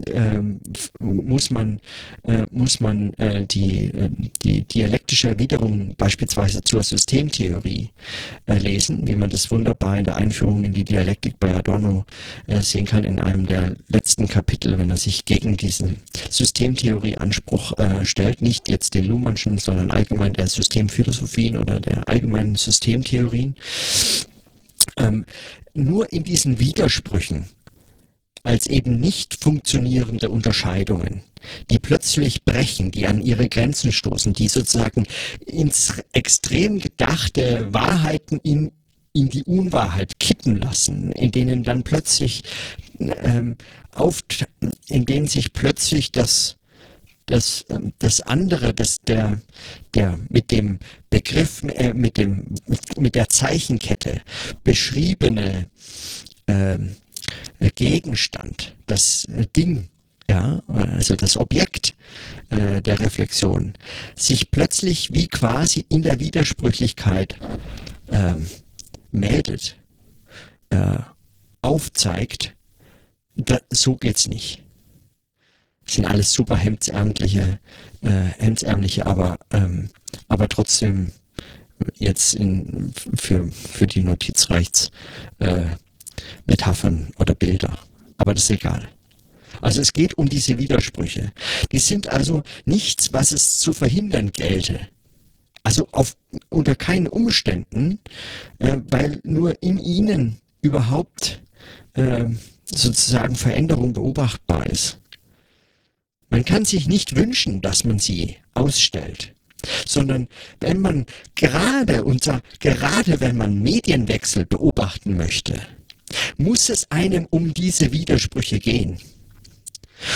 ähm, muss man, äh, muss man äh, die, äh, die dialektische Erwiderung beispielsweise zur Systemtheorie äh, lesen, wie man das wunderbar in der Einführung in die Dialektik bei Adorno äh, sehen kann, in einem der letzten Kapitel, wenn er sich gegen diesen Systemtheorie-Anspruch äh, stellt, nicht jetzt den Luhmannschen, sondern allgemein der Systemphilosophien oder der allgemeinen Systemtheorien. Ähm, nur in diesen Widersprüchen als eben nicht funktionierende Unterscheidungen, die plötzlich brechen, die an ihre Grenzen stoßen, die sozusagen ins extrem gedachte Wahrheiten in in die Unwahrheit kippen lassen, in denen dann plötzlich ähm, auf, in denen sich plötzlich das das ähm, das andere, das der der mit dem Begriff äh, mit dem mit der Zeichenkette beschriebene ähm, äh, Gegenstand, das äh, Ding, ja, also das Objekt äh, der Reflexion, sich plötzlich wie quasi in der Widersprüchlichkeit äh, meldet, äh, aufzeigt, da, so geht's nicht. Das sind alles super hemdsärmliche, äh, hemdsärmliche, aber, ähm, aber trotzdem jetzt in, für, für die Notiz reicht's äh, Metaphern oder Bilder. Aber das ist egal. Also es geht um diese Widersprüche. Die sind also nichts, was es zu verhindern gelte. Also auf, unter keinen Umständen, äh, weil nur in ihnen überhaupt äh, sozusagen Veränderung beobachtbar ist. Man kann sich nicht wünschen, dass man sie ausstellt, sondern wenn man gerade unter, gerade wenn man Medienwechsel beobachten möchte, muss es einem um diese Widersprüche gehen.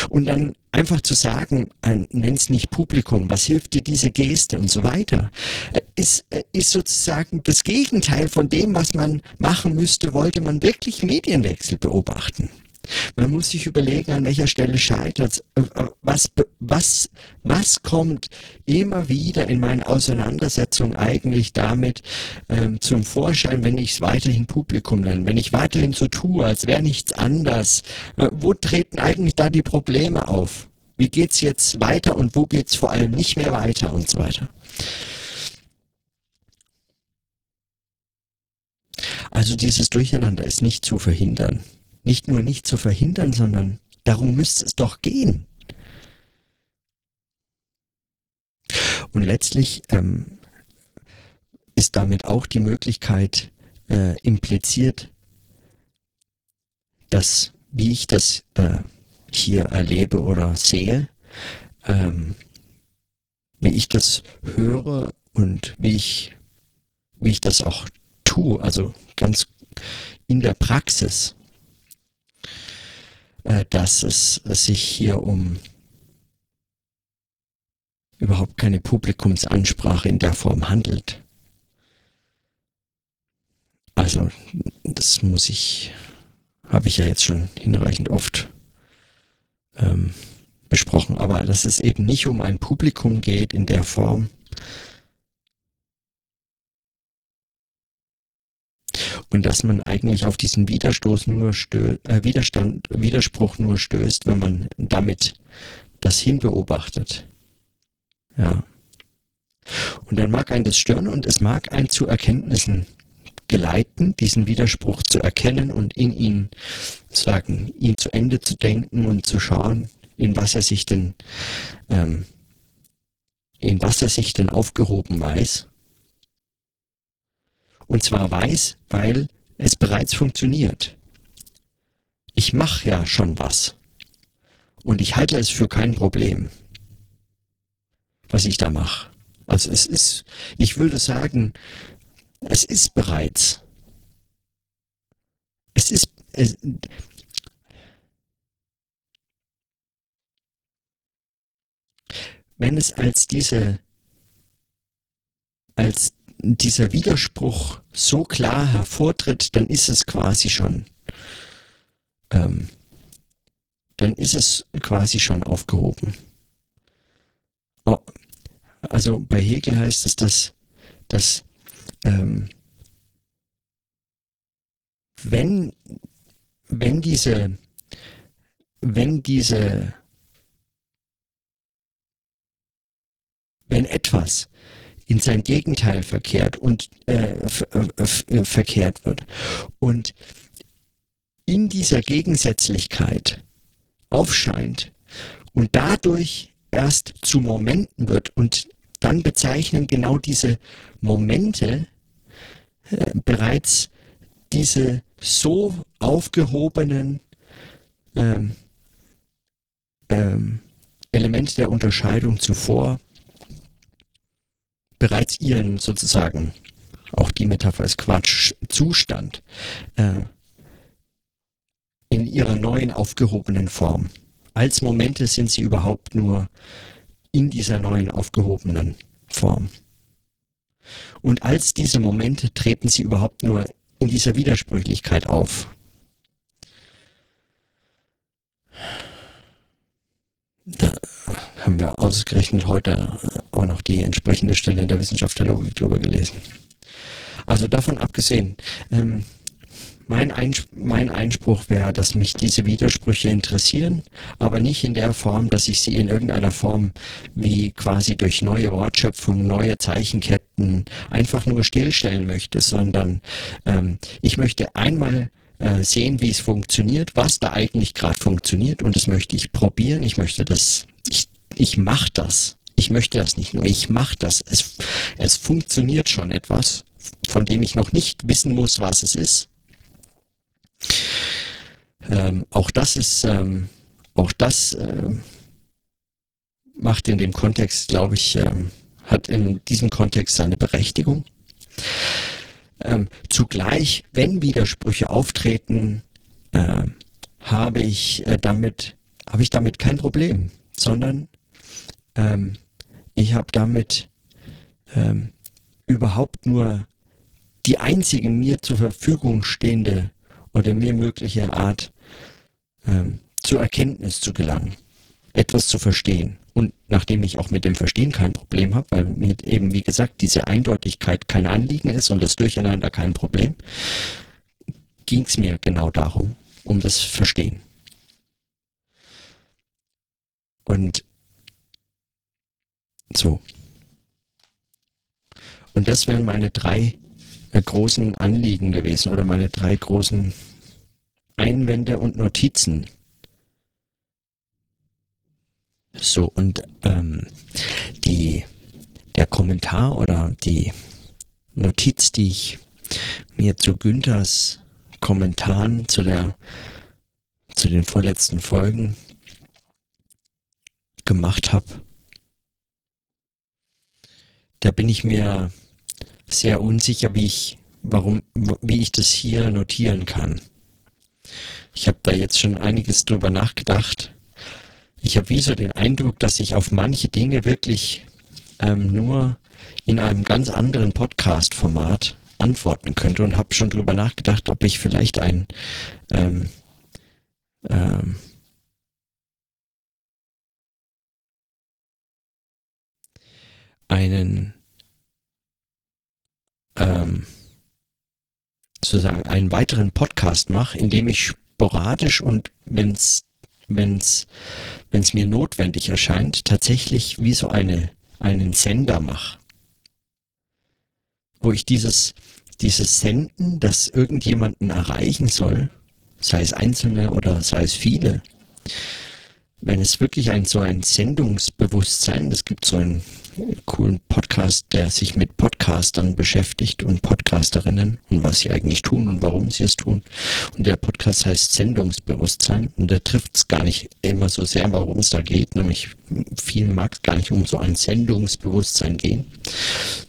Und dann einfach zu sagen, nenn's nicht Publikum, was hilft dir diese Geste und so weiter, äh, ist, äh, ist sozusagen das Gegenteil von dem, was man machen müsste, wollte man wirklich Medienwechsel beobachten. Man muss sich überlegen, an welcher Stelle scheitert äh, äh, was, was, was kommt immer wieder in meinen Auseinandersetzungen eigentlich damit ähm, zum Vorschein, wenn ich es weiterhin Publikum nenne, wenn ich weiterhin so tue, als wäre nichts anders. Äh, wo treten eigentlich da die Probleme auf? Wie geht's jetzt weiter und wo geht's vor allem nicht mehr weiter und so weiter? Also dieses Durcheinander ist nicht zu verhindern nicht nur nicht zu verhindern, sondern darum müsste es doch gehen. Und letztlich ähm, ist damit auch die Möglichkeit äh, impliziert, dass, wie ich das äh, hier erlebe oder sehe, ähm, wie ich das höre und wie ich, wie ich das auch tue, also ganz in der Praxis, dass es sich hier um überhaupt keine Publikumsansprache in der Form handelt. Also, das muss ich, habe ich ja jetzt schon hinreichend oft ähm, besprochen, aber dass es eben nicht um ein Publikum geht in der Form, und dass man eigentlich auf diesen Widerstoß nur stö äh, Widerstand, Widerspruch nur stößt, wenn man damit das hinbeobachtet. Ja. Und dann mag einen das stören und es mag einen zu Erkenntnissen geleiten, diesen Widerspruch zu erkennen und in ihn sagen, ihn zu Ende zu denken und zu schauen, in was er sich denn, ähm, in was er sich denn aufgehoben weiß und zwar weiß, weil es bereits funktioniert. Ich mache ja schon was. Und ich halte es für kein Problem, was ich da mache. Also es ist, ich würde sagen, es ist bereits. Es ist, es, wenn es als diese, als dieser Widerspruch so klar hervortritt, dann ist es quasi schon, ähm, dann ist es quasi schon aufgehoben. Oh, also bei Hegel heißt es, dass, dass ähm, wenn, wenn diese, wenn diese, wenn etwas in sein Gegenteil verkehrt und äh, verkehrt wird. Und in dieser Gegensätzlichkeit aufscheint und dadurch erst zu Momenten wird und dann bezeichnen genau diese Momente äh, bereits diese so aufgehobenen ähm, ähm, Elemente der Unterscheidung zuvor bereits ihren sozusagen, auch die Metapher ist Quatsch, Zustand äh, in ihrer neuen aufgehobenen Form. Als Momente sind sie überhaupt nur in dieser neuen aufgehobenen Form. Und als diese Momente treten sie überhaupt nur in dieser Widersprüchlichkeit auf. Da haben wir ausgerechnet heute auch noch die entsprechende Stelle in der Wissenschaft der Logik drüber gelesen. Also davon abgesehen, ähm, mein, Einsp mein Einspruch wäre, dass mich diese Widersprüche interessieren, aber nicht in der Form, dass ich sie in irgendeiner Form wie quasi durch neue Wortschöpfung, neue Zeichenketten einfach nur stillstellen möchte, sondern ähm, ich möchte einmal äh, sehen, wie es funktioniert, was da eigentlich gerade funktioniert und das möchte ich probieren. Ich möchte das, ich, mache das. Ich möchte das nicht nur, ich mache das. Es, es funktioniert schon etwas, von dem ich noch nicht wissen muss, was es ist. Ähm, auch das ist, ähm, auch das ähm, macht in dem Kontext, glaube ich, ähm, hat in diesem Kontext seine Berechtigung. Ähm, zugleich, wenn Widersprüche auftreten, äh, habe ich äh, damit habe ich damit kein Problem, sondern ähm, ich habe damit ähm, überhaupt nur die einzige mir zur Verfügung stehende oder mir mögliche Art ähm, zur Erkenntnis zu gelangen, etwas zu verstehen. Und nachdem ich auch mit dem Verstehen kein Problem habe, weil mir eben, wie gesagt, diese Eindeutigkeit kein Anliegen ist und das Durcheinander kein Problem, ging es mir genau darum, um das Verstehen. Und so. Und das wären meine drei äh, großen Anliegen gewesen oder meine drei großen Einwände und Notizen. So, und ähm, die, der Kommentar oder die Notiz, die ich mir zu Günthers Kommentaren zu der zu den vorletzten Folgen gemacht habe, da bin ich mir sehr unsicher, wie ich, warum, wie ich das hier notieren kann. Ich habe da jetzt schon einiges drüber nachgedacht. Ich habe wie so den Eindruck, dass ich auf manche Dinge wirklich ähm, nur in einem ganz anderen Podcast-Format antworten könnte und habe schon drüber nachgedacht, ob ich vielleicht ein ähm, ähm, einen ähm, sozusagen einen weiteren Podcast mache, in dem ich sporadisch und wenn es wenn's, wenn's mir notwendig erscheint, tatsächlich wie so eine, einen Sender mache. Wo ich dieses, dieses Senden, das irgendjemanden erreichen soll, sei es Einzelne oder sei es viele, wenn es wirklich ein so ein Sendungsbewusstsein, es gibt so einen coolen Podcast, der sich mit Podcastern beschäftigt und Podcasterinnen und was sie eigentlich tun und warum sie es tun. Und der Podcast heißt Sendungsbewusstsein und der trifft es gar nicht immer so sehr, warum es da geht. Nämlich vielen mag es gar nicht um so ein Sendungsbewusstsein gehen,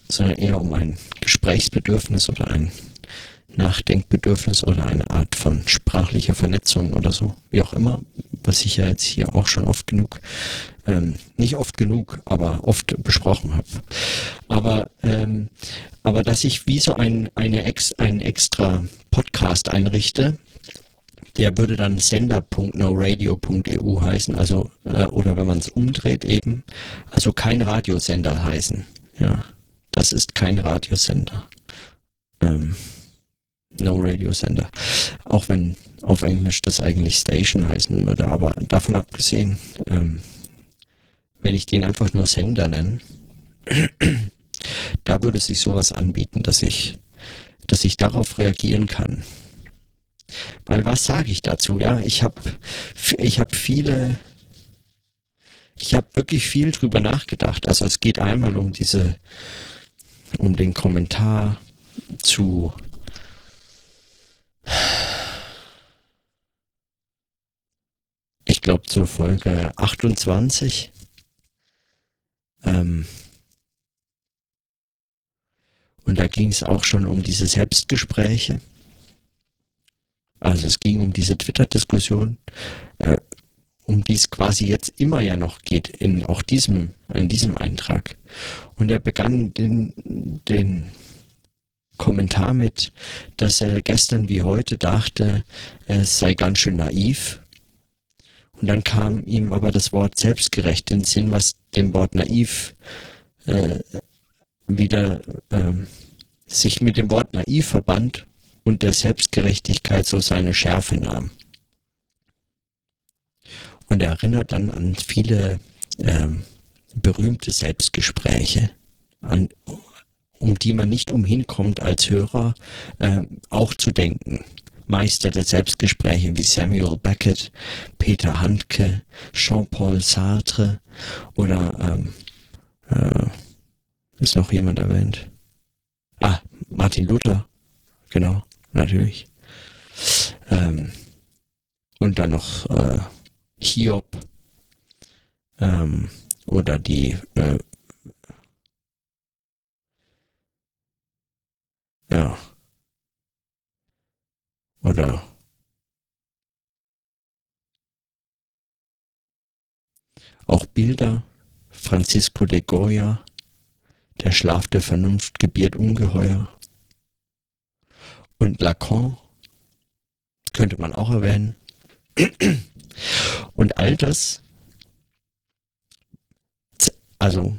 sondern eher um ein Gesprächsbedürfnis oder ein Nachdenkbedürfnis oder eine Art von sprachlicher Vernetzung oder so, wie auch immer, was ich ja jetzt hier auch schon oft genug, ähm, nicht oft genug, aber oft besprochen habe. Aber, ähm, aber dass ich wie so ein, eine ex, ein extra Podcast einrichte, der würde dann sender.noradio.eu heißen, also äh, oder wenn man es umdreht eben, also kein Radiosender heißen. Ja, das ist kein Radiosender. Ähm, No Radio Sender. Auch wenn auf Englisch das eigentlich Station heißen würde. Aber davon abgesehen, ähm, wenn ich den einfach nur Sender nenne, da würde sich sowas anbieten, dass ich, dass ich darauf reagieren kann. Weil was sage ich dazu? Ja, ich habe ich hab viele, ich habe wirklich viel drüber nachgedacht. Also es geht einmal um diese, um den Kommentar zu ich glaube zur Folge 28. Ähm, und da ging es auch schon um diese Selbstgespräche. Also es ging um diese Twitter-Diskussion, äh, um die es quasi jetzt immer ja noch geht, in auch diesem, in diesem Eintrag. Und er begann den, den Kommentar mit, dass er gestern wie heute dachte, es sei ganz schön naiv. Und dann kam ihm aber das Wort selbstgerecht in den Sinn, was dem Wort naiv äh, wieder äh, sich mit dem Wort naiv verband und der Selbstgerechtigkeit so seine Schärfe nahm. Und er erinnert dann an viele ähm, berühmte Selbstgespräche, an, um die man nicht umhin kommt, als Hörer äh, auch zu denken. Meister der Selbstgespräche wie Samuel Beckett, Peter Handke, Jean-Paul Sartre oder ähm, äh, ist noch jemand erwähnt? Ah, Martin Luther, genau, natürlich. Ähm, und dann noch äh, Hiob ähm, oder die äh, ja. Oder? Auch Bilder Francisco de Goya Der Schlaf der Vernunft gebiert Ungeheuer. Und Lacan könnte man auch erwähnen. Und all das also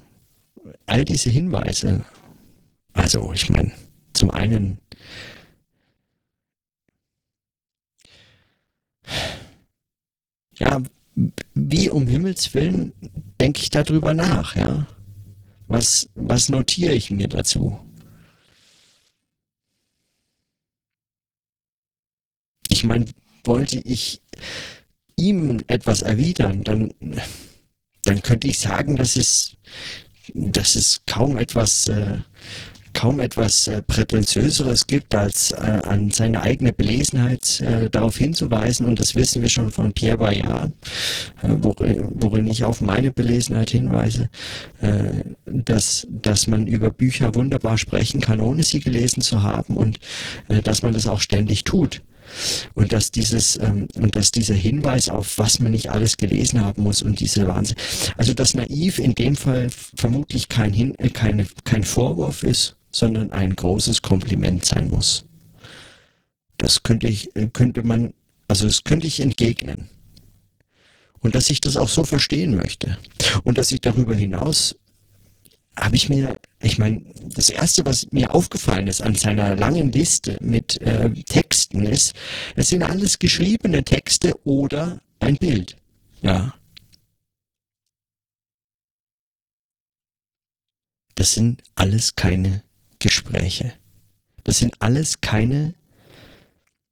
all diese Hinweise also ich meine zum einen ja, wie um Himmels Willen denke ich darüber nach, ja? Was, was notiere ich mir dazu? Ich meine, wollte ich ihm etwas erwidern, dann, dann könnte ich sagen, dass es, dass es kaum etwas äh, kaum etwas äh, Prätentiöseres gibt, als äh, an seine eigene Belesenheit äh, darauf hinzuweisen. Und das wissen wir schon von Pierre Bayard, äh, worin, worin ich auf meine Belesenheit hinweise, äh, dass, dass man über Bücher wunderbar sprechen kann, ohne sie gelesen zu haben und äh, dass man das auch ständig tut. Und dass dieses, ähm, und dass dieser Hinweis auf was man nicht alles gelesen haben muss und diese Wahnsinn, also dass naiv in dem Fall vermutlich kein, Hin äh, keine, kein Vorwurf ist, sondern ein großes Kompliment sein muss. Das könnte ich, könnte man, also das könnte ich entgegnen. Und dass ich das auch so verstehen möchte. Und dass ich darüber hinaus habe ich mir, ich meine, das erste, was mir aufgefallen ist an seiner langen Liste mit äh, Texten ist, es sind alles geschriebene Texte oder ein Bild. Ja. Das sind alles keine Gespräche. Das sind alles keine,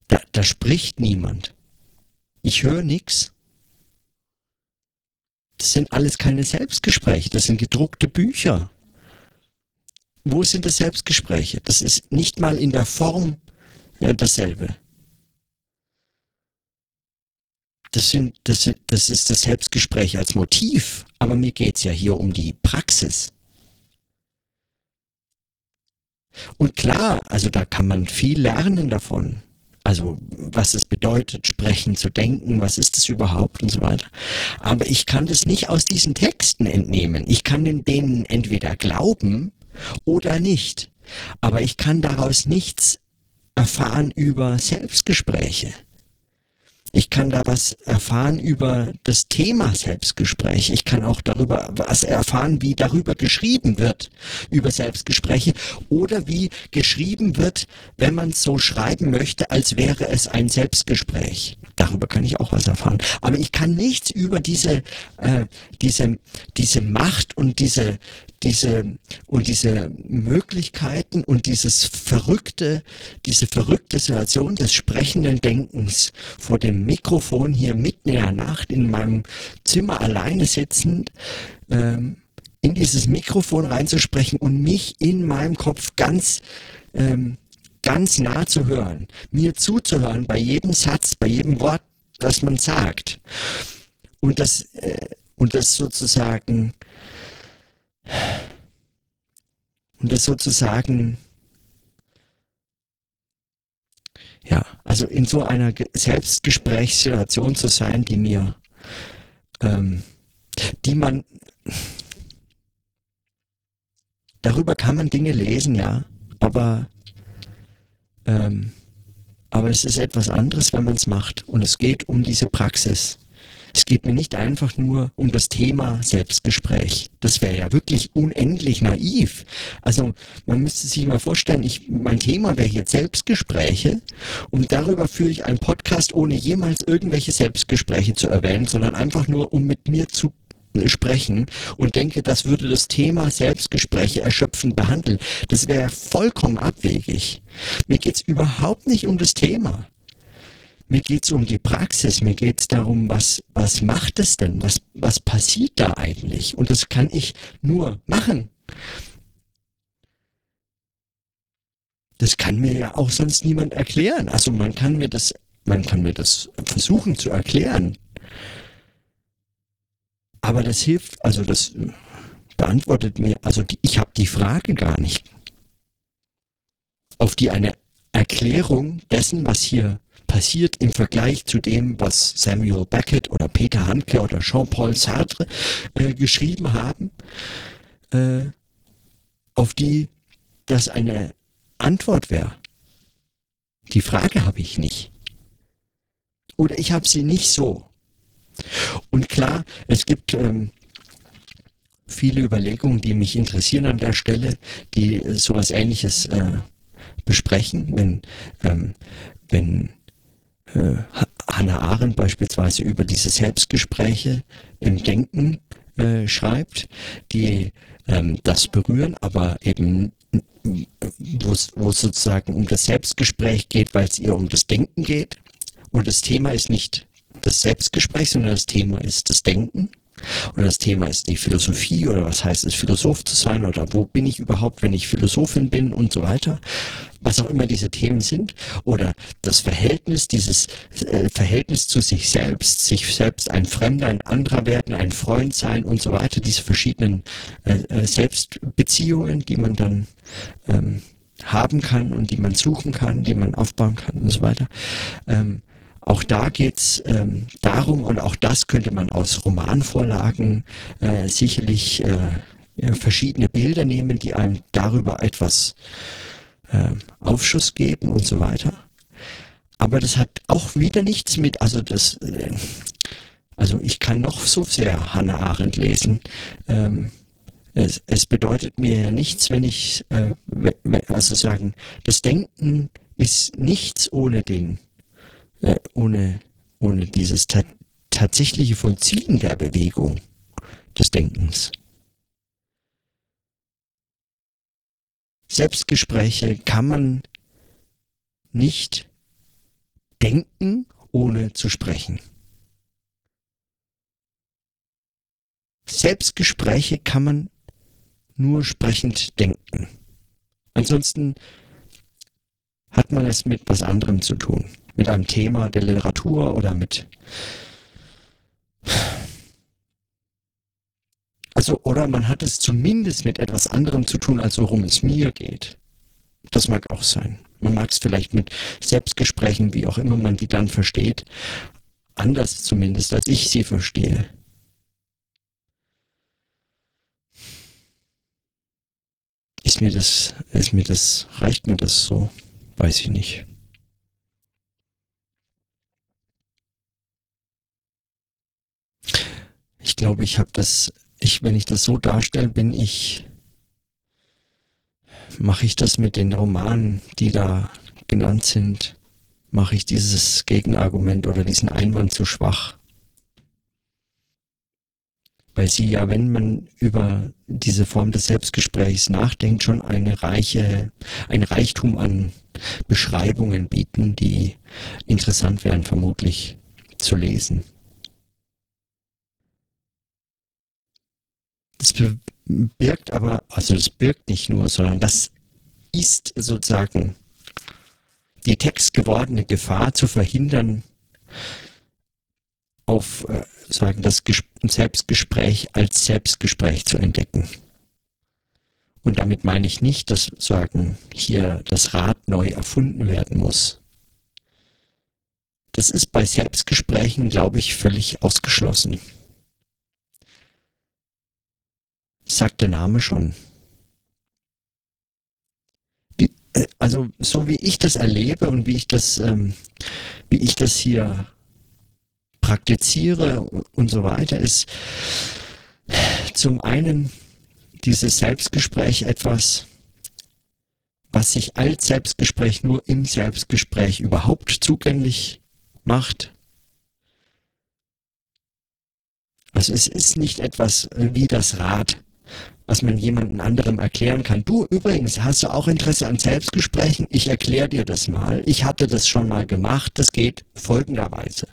da, da spricht niemand. Ich höre nichts. Das sind alles keine Selbstgespräche, das sind gedruckte Bücher. Wo sind das Selbstgespräche? Das ist nicht mal in der Form ja, dasselbe. Das, sind, das, das ist das Selbstgespräch als Motiv, aber mir geht es ja hier um die Praxis. Und klar, also da kann man viel lernen davon. Also was es bedeutet, sprechen zu denken, was ist das überhaupt und so weiter. Aber ich kann das nicht aus diesen Texten entnehmen. Ich kann denen entweder glauben oder nicht. Aber ich kann daraus nichts erfahren über Selbstgespräche. Ich kann da was erfahren über das Thema Selbstgespräch. Ich kann auch darüber was erfahren, wie darüber geschrieben wird, über Selbstgespräche oder wie geschrieben wird, wenn man es so schreiben möchte, als wäre es ein Selbstgespräch. Darüber kann ich auch was erfahren. Aber ich kann nichts über diese, äh, diese, diese Macht und diese, diese und diese Möglichkeiten und dieses verrückte, diese verrückte Situation des sprechenden Denkens vor dem Mikrofon hier mitten in der Nacht in meinem Zimmer alleine sitzend, ähm, in dieses Mikrofon reinzusprechen und mich in meinem Kopf ganz ähm, ganz nah zu hören, mir zuzuhören bei jedem Satz, bei jedem Wort, das man sagt. Und das, äh, und das sozusagen und das sozusagen, ja, also in so einer Selbstgesprächssituation zu sein, die mir, ähm, die man, darüber kann man Dinge lesen, ja, aber, ähm, aber es ist etwas anderes, wenn man es macht. Und es geht um diese Praxis. Es geht mir nicht einfach nur um das Thema Selbstgespräch. Das wäre ja wirklich unendlich naiv. Also man müsste sich mal vorstellen, ich, mein Thema wäre jetzt Selbstgespräche und darüber führe ich einen Podcast, ohne jemals irgendwelche Selbstgespräche zu erwähnen, sondern einfach nur, um mit mir zu sprechen und denke, das würde das Thema Selbstgespräche erschöpfend behandeln. Das wäre vollkommen abwegig. Mir geht's überhaupt nicht um das Thema. Mir geht's um die Praxis, mir geht's darum, was, was macht es denn? Was, was passiert da eigentlich? Und das kann ich nur machen. Das kann mir ja auch sonst niemand erklären. Also man kann mir das, man kann mir das versuchen zu erklären. Aber das hilft, also das beantwortet mir, also die, ich habe die Frage gar nicht, auf die eine Erklärung dessen, was hier passiert im Vergleich zu dem, was Samuel Beckett oder Peter Handke oder Jean-Paul Sartre äh, geschrieben haben, äh, auf die das eine Antwort wäre. Die Frage habe ich nicht. Oder ich habe sie nicht so. Und klar, es gibt ähm, viele Überlegungen, die mich interessieren an der Stelle, die sowas ähnliches äh, besprechen, wenn, ähm, wenn äh, Hannah Arendt beispielsweise über diese Selbstgespräche im Denken äh, schreibt, die ähm, das berühren, aber eben wo es sozusagen um das Selbstgespräch geht, weil es ihr um das Denken geht. Und das Thema ist nicht das Selbstgespräch, sondern das Thema ist das Denken. Oder das Thema ist die Philosophie oder was heißt es, Philosoph zu sein oder wo bin ich überhaupt, wenn ich Philosophin bin und so weiter. Was auch immer diese Themen sind. Oder das Verhältnis, dieses äh, Verhältnis zu sich selbst, sich selbst ein Fremder, ein anderer werden, ein Freund sein und so weiter. Diese verschiedenen äh, äh Selbstbeziehungen, die man dann ähm, haben kann und die man suchen kann, die man aufbauen kann und so weiter. Ähm, auch da geht's ähm, darum, und auch das könnte man aus Romanvorlagen äh, sicherlich äh, verschiedene Bilder nehmen, die einem darüber etwas äh, Aufschuss geben und so weiter. Aber das hat auch wieder nichts mit, also das, äh, also ich kann noch so sehr Hannah Arendt lesen. Ähm, es, es bedeutet mir ja nichts, wenn ich, äh, also sagen, das Denken ist nichts ohne den äh, ohne, ohne dieses ta tatsächliche Vollziehen der Bewegung des Denkens. Selbstgespräche kann man nicht denken, ohne zu sprechen. Selbstgespräche kann man nur sprechend denken. Ansonsten hat man es mit was anderem zu tun mit einem Thema der Literatur oder mit also oder man hat es zumindest mit etwas anderem zu tun, als worum es mir geht. Das mag auch sein. Man mag es vielleicht mit Selbstgesprächen, wie auch immer man die dann versteht, anders zumindest, als ich sie verstehe. Ist mir das, ist mir das, reicht mir das so? Weiß ich nicht. Ich glaube, ich habe das, ich, wenn ich das so darstelle, bin ich, mache ich das mit den Romanen, die da genannt sind, mache ich dieses Gegenargument oder diesen Einwand zu schwach. Weil sie ja, wenn man über diese Form des Selbstgesprächs nachdenkt, schon eine reiche, ein Reichtum an Beschreibungen bieten, die interessant wären, vermutlich zu lesen. Das birgt aber, also das birgt nicht nur, sondern das ist sozusagen die textgewordene Gefahr zu verhindern, auf äh, sagen das Selbstgespräch als Selbstgespräch zu entdecken. Und damit meine ich nicht, dass sagen hier das Rad neu erfunden werden muss. Das ist bei Selbstgesprächen, glaube ich, völlig ausgeschlossen. Sagt der Name schon. Wie, äh, also so wie ich das erlebe und wie ich das, ähm, wie ich das hier praktiziere und so weiter, ist zum einen dieses Selbstgespräch etwas, was sich als Selbstgespräch nur im Selbstgespräch überhaupt zugänglich macht. Also es ist nicht etwas wie das Rad, was man jemandem anderem erklären kann. Du übrigens, hast du auch Interesse an Selbstgesprächen? Ich erkläre dir das mal. Ich hatte das schon mal gemacht. Das geht folgenderweise.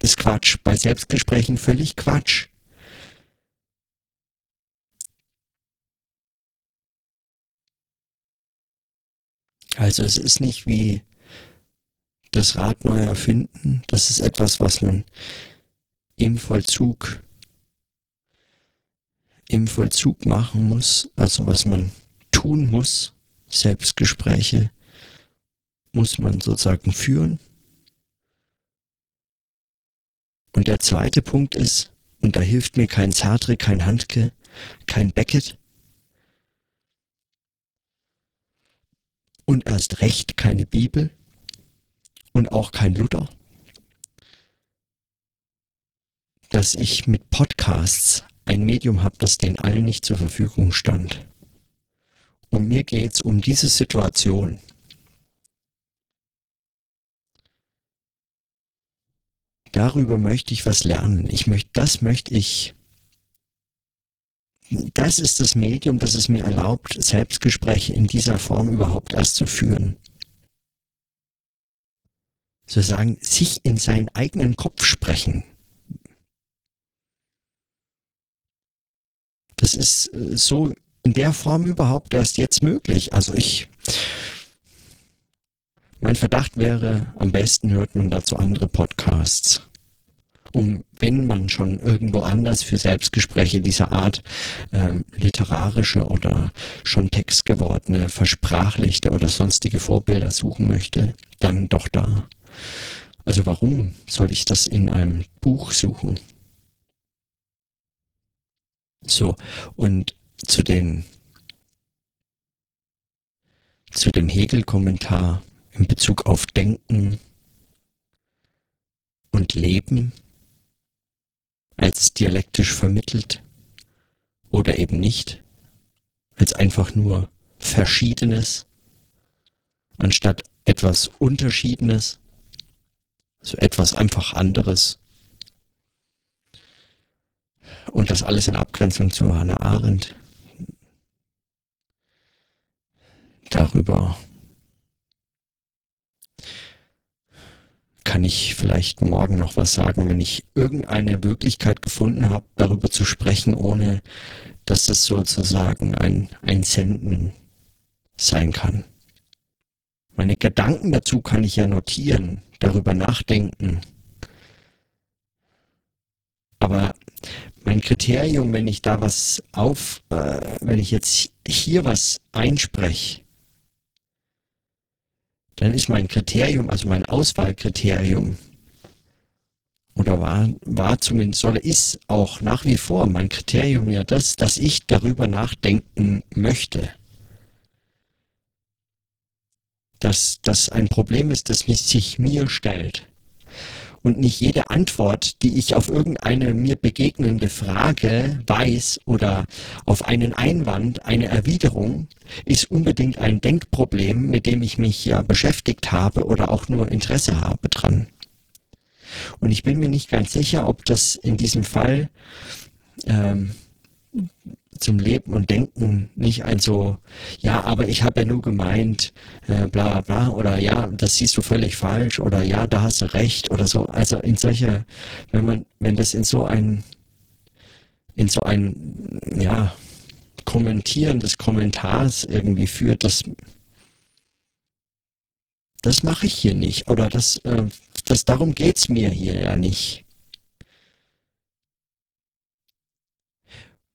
Das ist Quatsch. Bei Selbstgesprächen völlig Quatsch. Also es ist nicht wie das Rad neu erfinden. Das ist etwas, was man im Vollzug im Vollzug machen muss, also was man tun muss, Selbstgespräche muss man sozusagen führen. Und der zweite Punkt ist, und da hilft mir kein Sartre, kein Handke, kein Beckett und erst recht keine Bibel und auch kein Luther, dass ich mit Podcasts ein Medium habe, das den allen nicht zur Verfügung stand. Und mir geht es um diese Situation. Darüber möchte ich was lernen. Ich möchte, das möchte ich. Das ist das Medium, das es mir erlaubt, Selbstgespräche in dieser Form überhaupt erst zu führen. Sozusagen sich in seinen eigenen Kopf sprechen. Das ist äh, so in der Form überhaupt erst jetzt möglich. Also ich, mein Verdacht wäre, am besten hört man dazu andere Podcasts. Um, wenn man schon irgendwo anders für Selbstgespräche dieser Art äh, literarische oder schon textgewordene, versprachlichte oder sonstige Vorbilder suchen möchte, dann doch da. Also warum soll ich das in einem Buch suchen? So, und zu den zu dem Hegel-Kommentar in Bezug auf Denken und Leben als dialektisch vermittelt oder eben nicht, als einfach nur Verschiedenes anstatt etwas Unterschiedenes, so etwas einfach anderes und das alles in Abgrenzung zu Hannah Arendt. Darüber kann ich vielleicht morgen noch was sagen, wenn ich irgendeine Möglichkeit gefunden habe, darüber zu sprechen, ohne dass es sozusagen ein, ein Senden sein kann. Meine Gedanken dazu kann ich ja notieren, darüber nachdenken. Aber mein Kriterium, wenn ich da was auf, äh, wenn ich jetzt hier was einspreche, dann ist mein Kriterium, also mein Auswahlkriterium, oder war, war zumindest, oder ist auch nach wie vor mein Kriterium ja das, dass ich darüber nachdenken möchte. Dass das ein Problem ist, das sich mir stellt und nicht jede Antwort, die ich auf irgendeine mir begegnende Frage weiß oder auf einen Einwand, eine Erwiderung, ist unbedingt ein Denkproblem, mit dem ich mich ja beschäftigt habe oder auch nur Interesse habe dran. Und ich bin mir nicht ganz sicher, ob das in diesem Fall ähm, zum Leben und Denken nicht ein so, ja, aber ich habe ja nur gemeint, äh, bla bla oder ja, das siehst du völlig falsch, oder ja, da hast du recht, oder so. Also in solche, wenn man, wenn das in so ein, in so ein, ja, Kommentieren des Kommentars irgendwie führt, das, das mache ich hier nicht, oder das, äh, das, darum geht's mir hier ja nicht.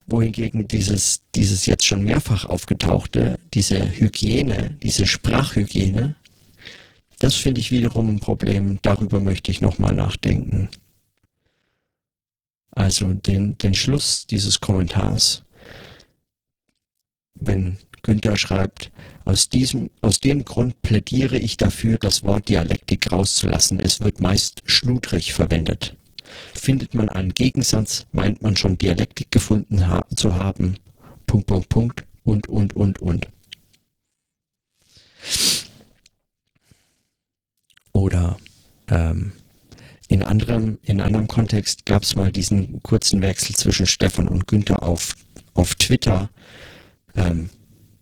Wohingegen dieses, dieses jetzt schon mehrfach aufgetauchte, diese Hygiene, diese Sprachhygiene, das finde ich wiederum ein Problem. Darüber möchte ich nochmal nachdenken. Also den, den Schluss dieses Kommentars, wenn Günther schreibt, aus, diesem, aus dem Grund plädiere ich dafür, das Wort Dialektik rauszulassen. Es wird meist schludrig verwendet. Findet man einen Gegensatz, meint man schon Dialektik gefunden ha zu haben. Punkt, Punkt, Punkt und, und, und, und. Oder ähm, in anderem, in anderem Kontext gab es mal diesen kurzen Wechsel zwischen Stefan und Günther auf, auf Twitter, ähm,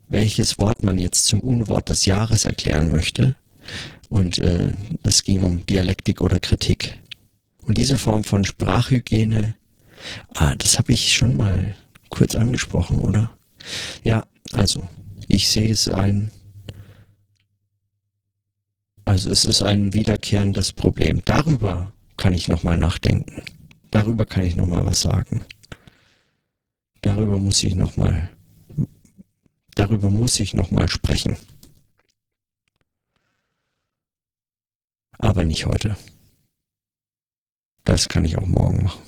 welches Wort man jetzt zum Unwort des Jahres erklären möchte. Und äh, ging um Dialektik oder Kritik. Und diese Form von Sprachhygiene, ah, das habe ich schon mal kurz angesprochen, oder? Ja, also, ich sehe es ein, also es ist ein wiederkehrendes Problem. Darüber kann ich nochmal nachdenken. Darüber kann ich nochmal was sagen. Darüber muss ich nochmal, darüber muss ich nochmal sprechen. Aber nicht heute. Das kann ich auch morgen machen.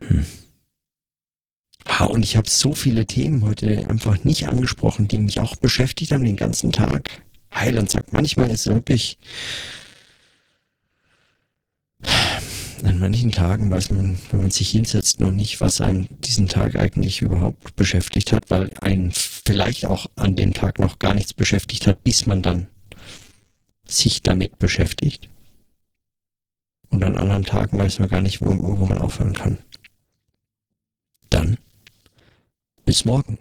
Hm. Ah, und ich habe so viele Themen heute einfach nicht angesprochen, die mich auch beschäftigt haben den ganzen Tag. Heiland sagt, manchmal ist es wirklich, an manchen Tagen weiß man, wenn man sich hinsetzt, noch nicht, was einen diesen Tag eigentlich überhaupt beschäftigt hat, weil einen vielleicht auch an dem Tag noch gar nichts beschäftigt hat, bis man dann sich damit beschäftigt. Und an anderen Tagen weiß man gar nicht, wo, wo man aufhören kann. Dann bis morgen.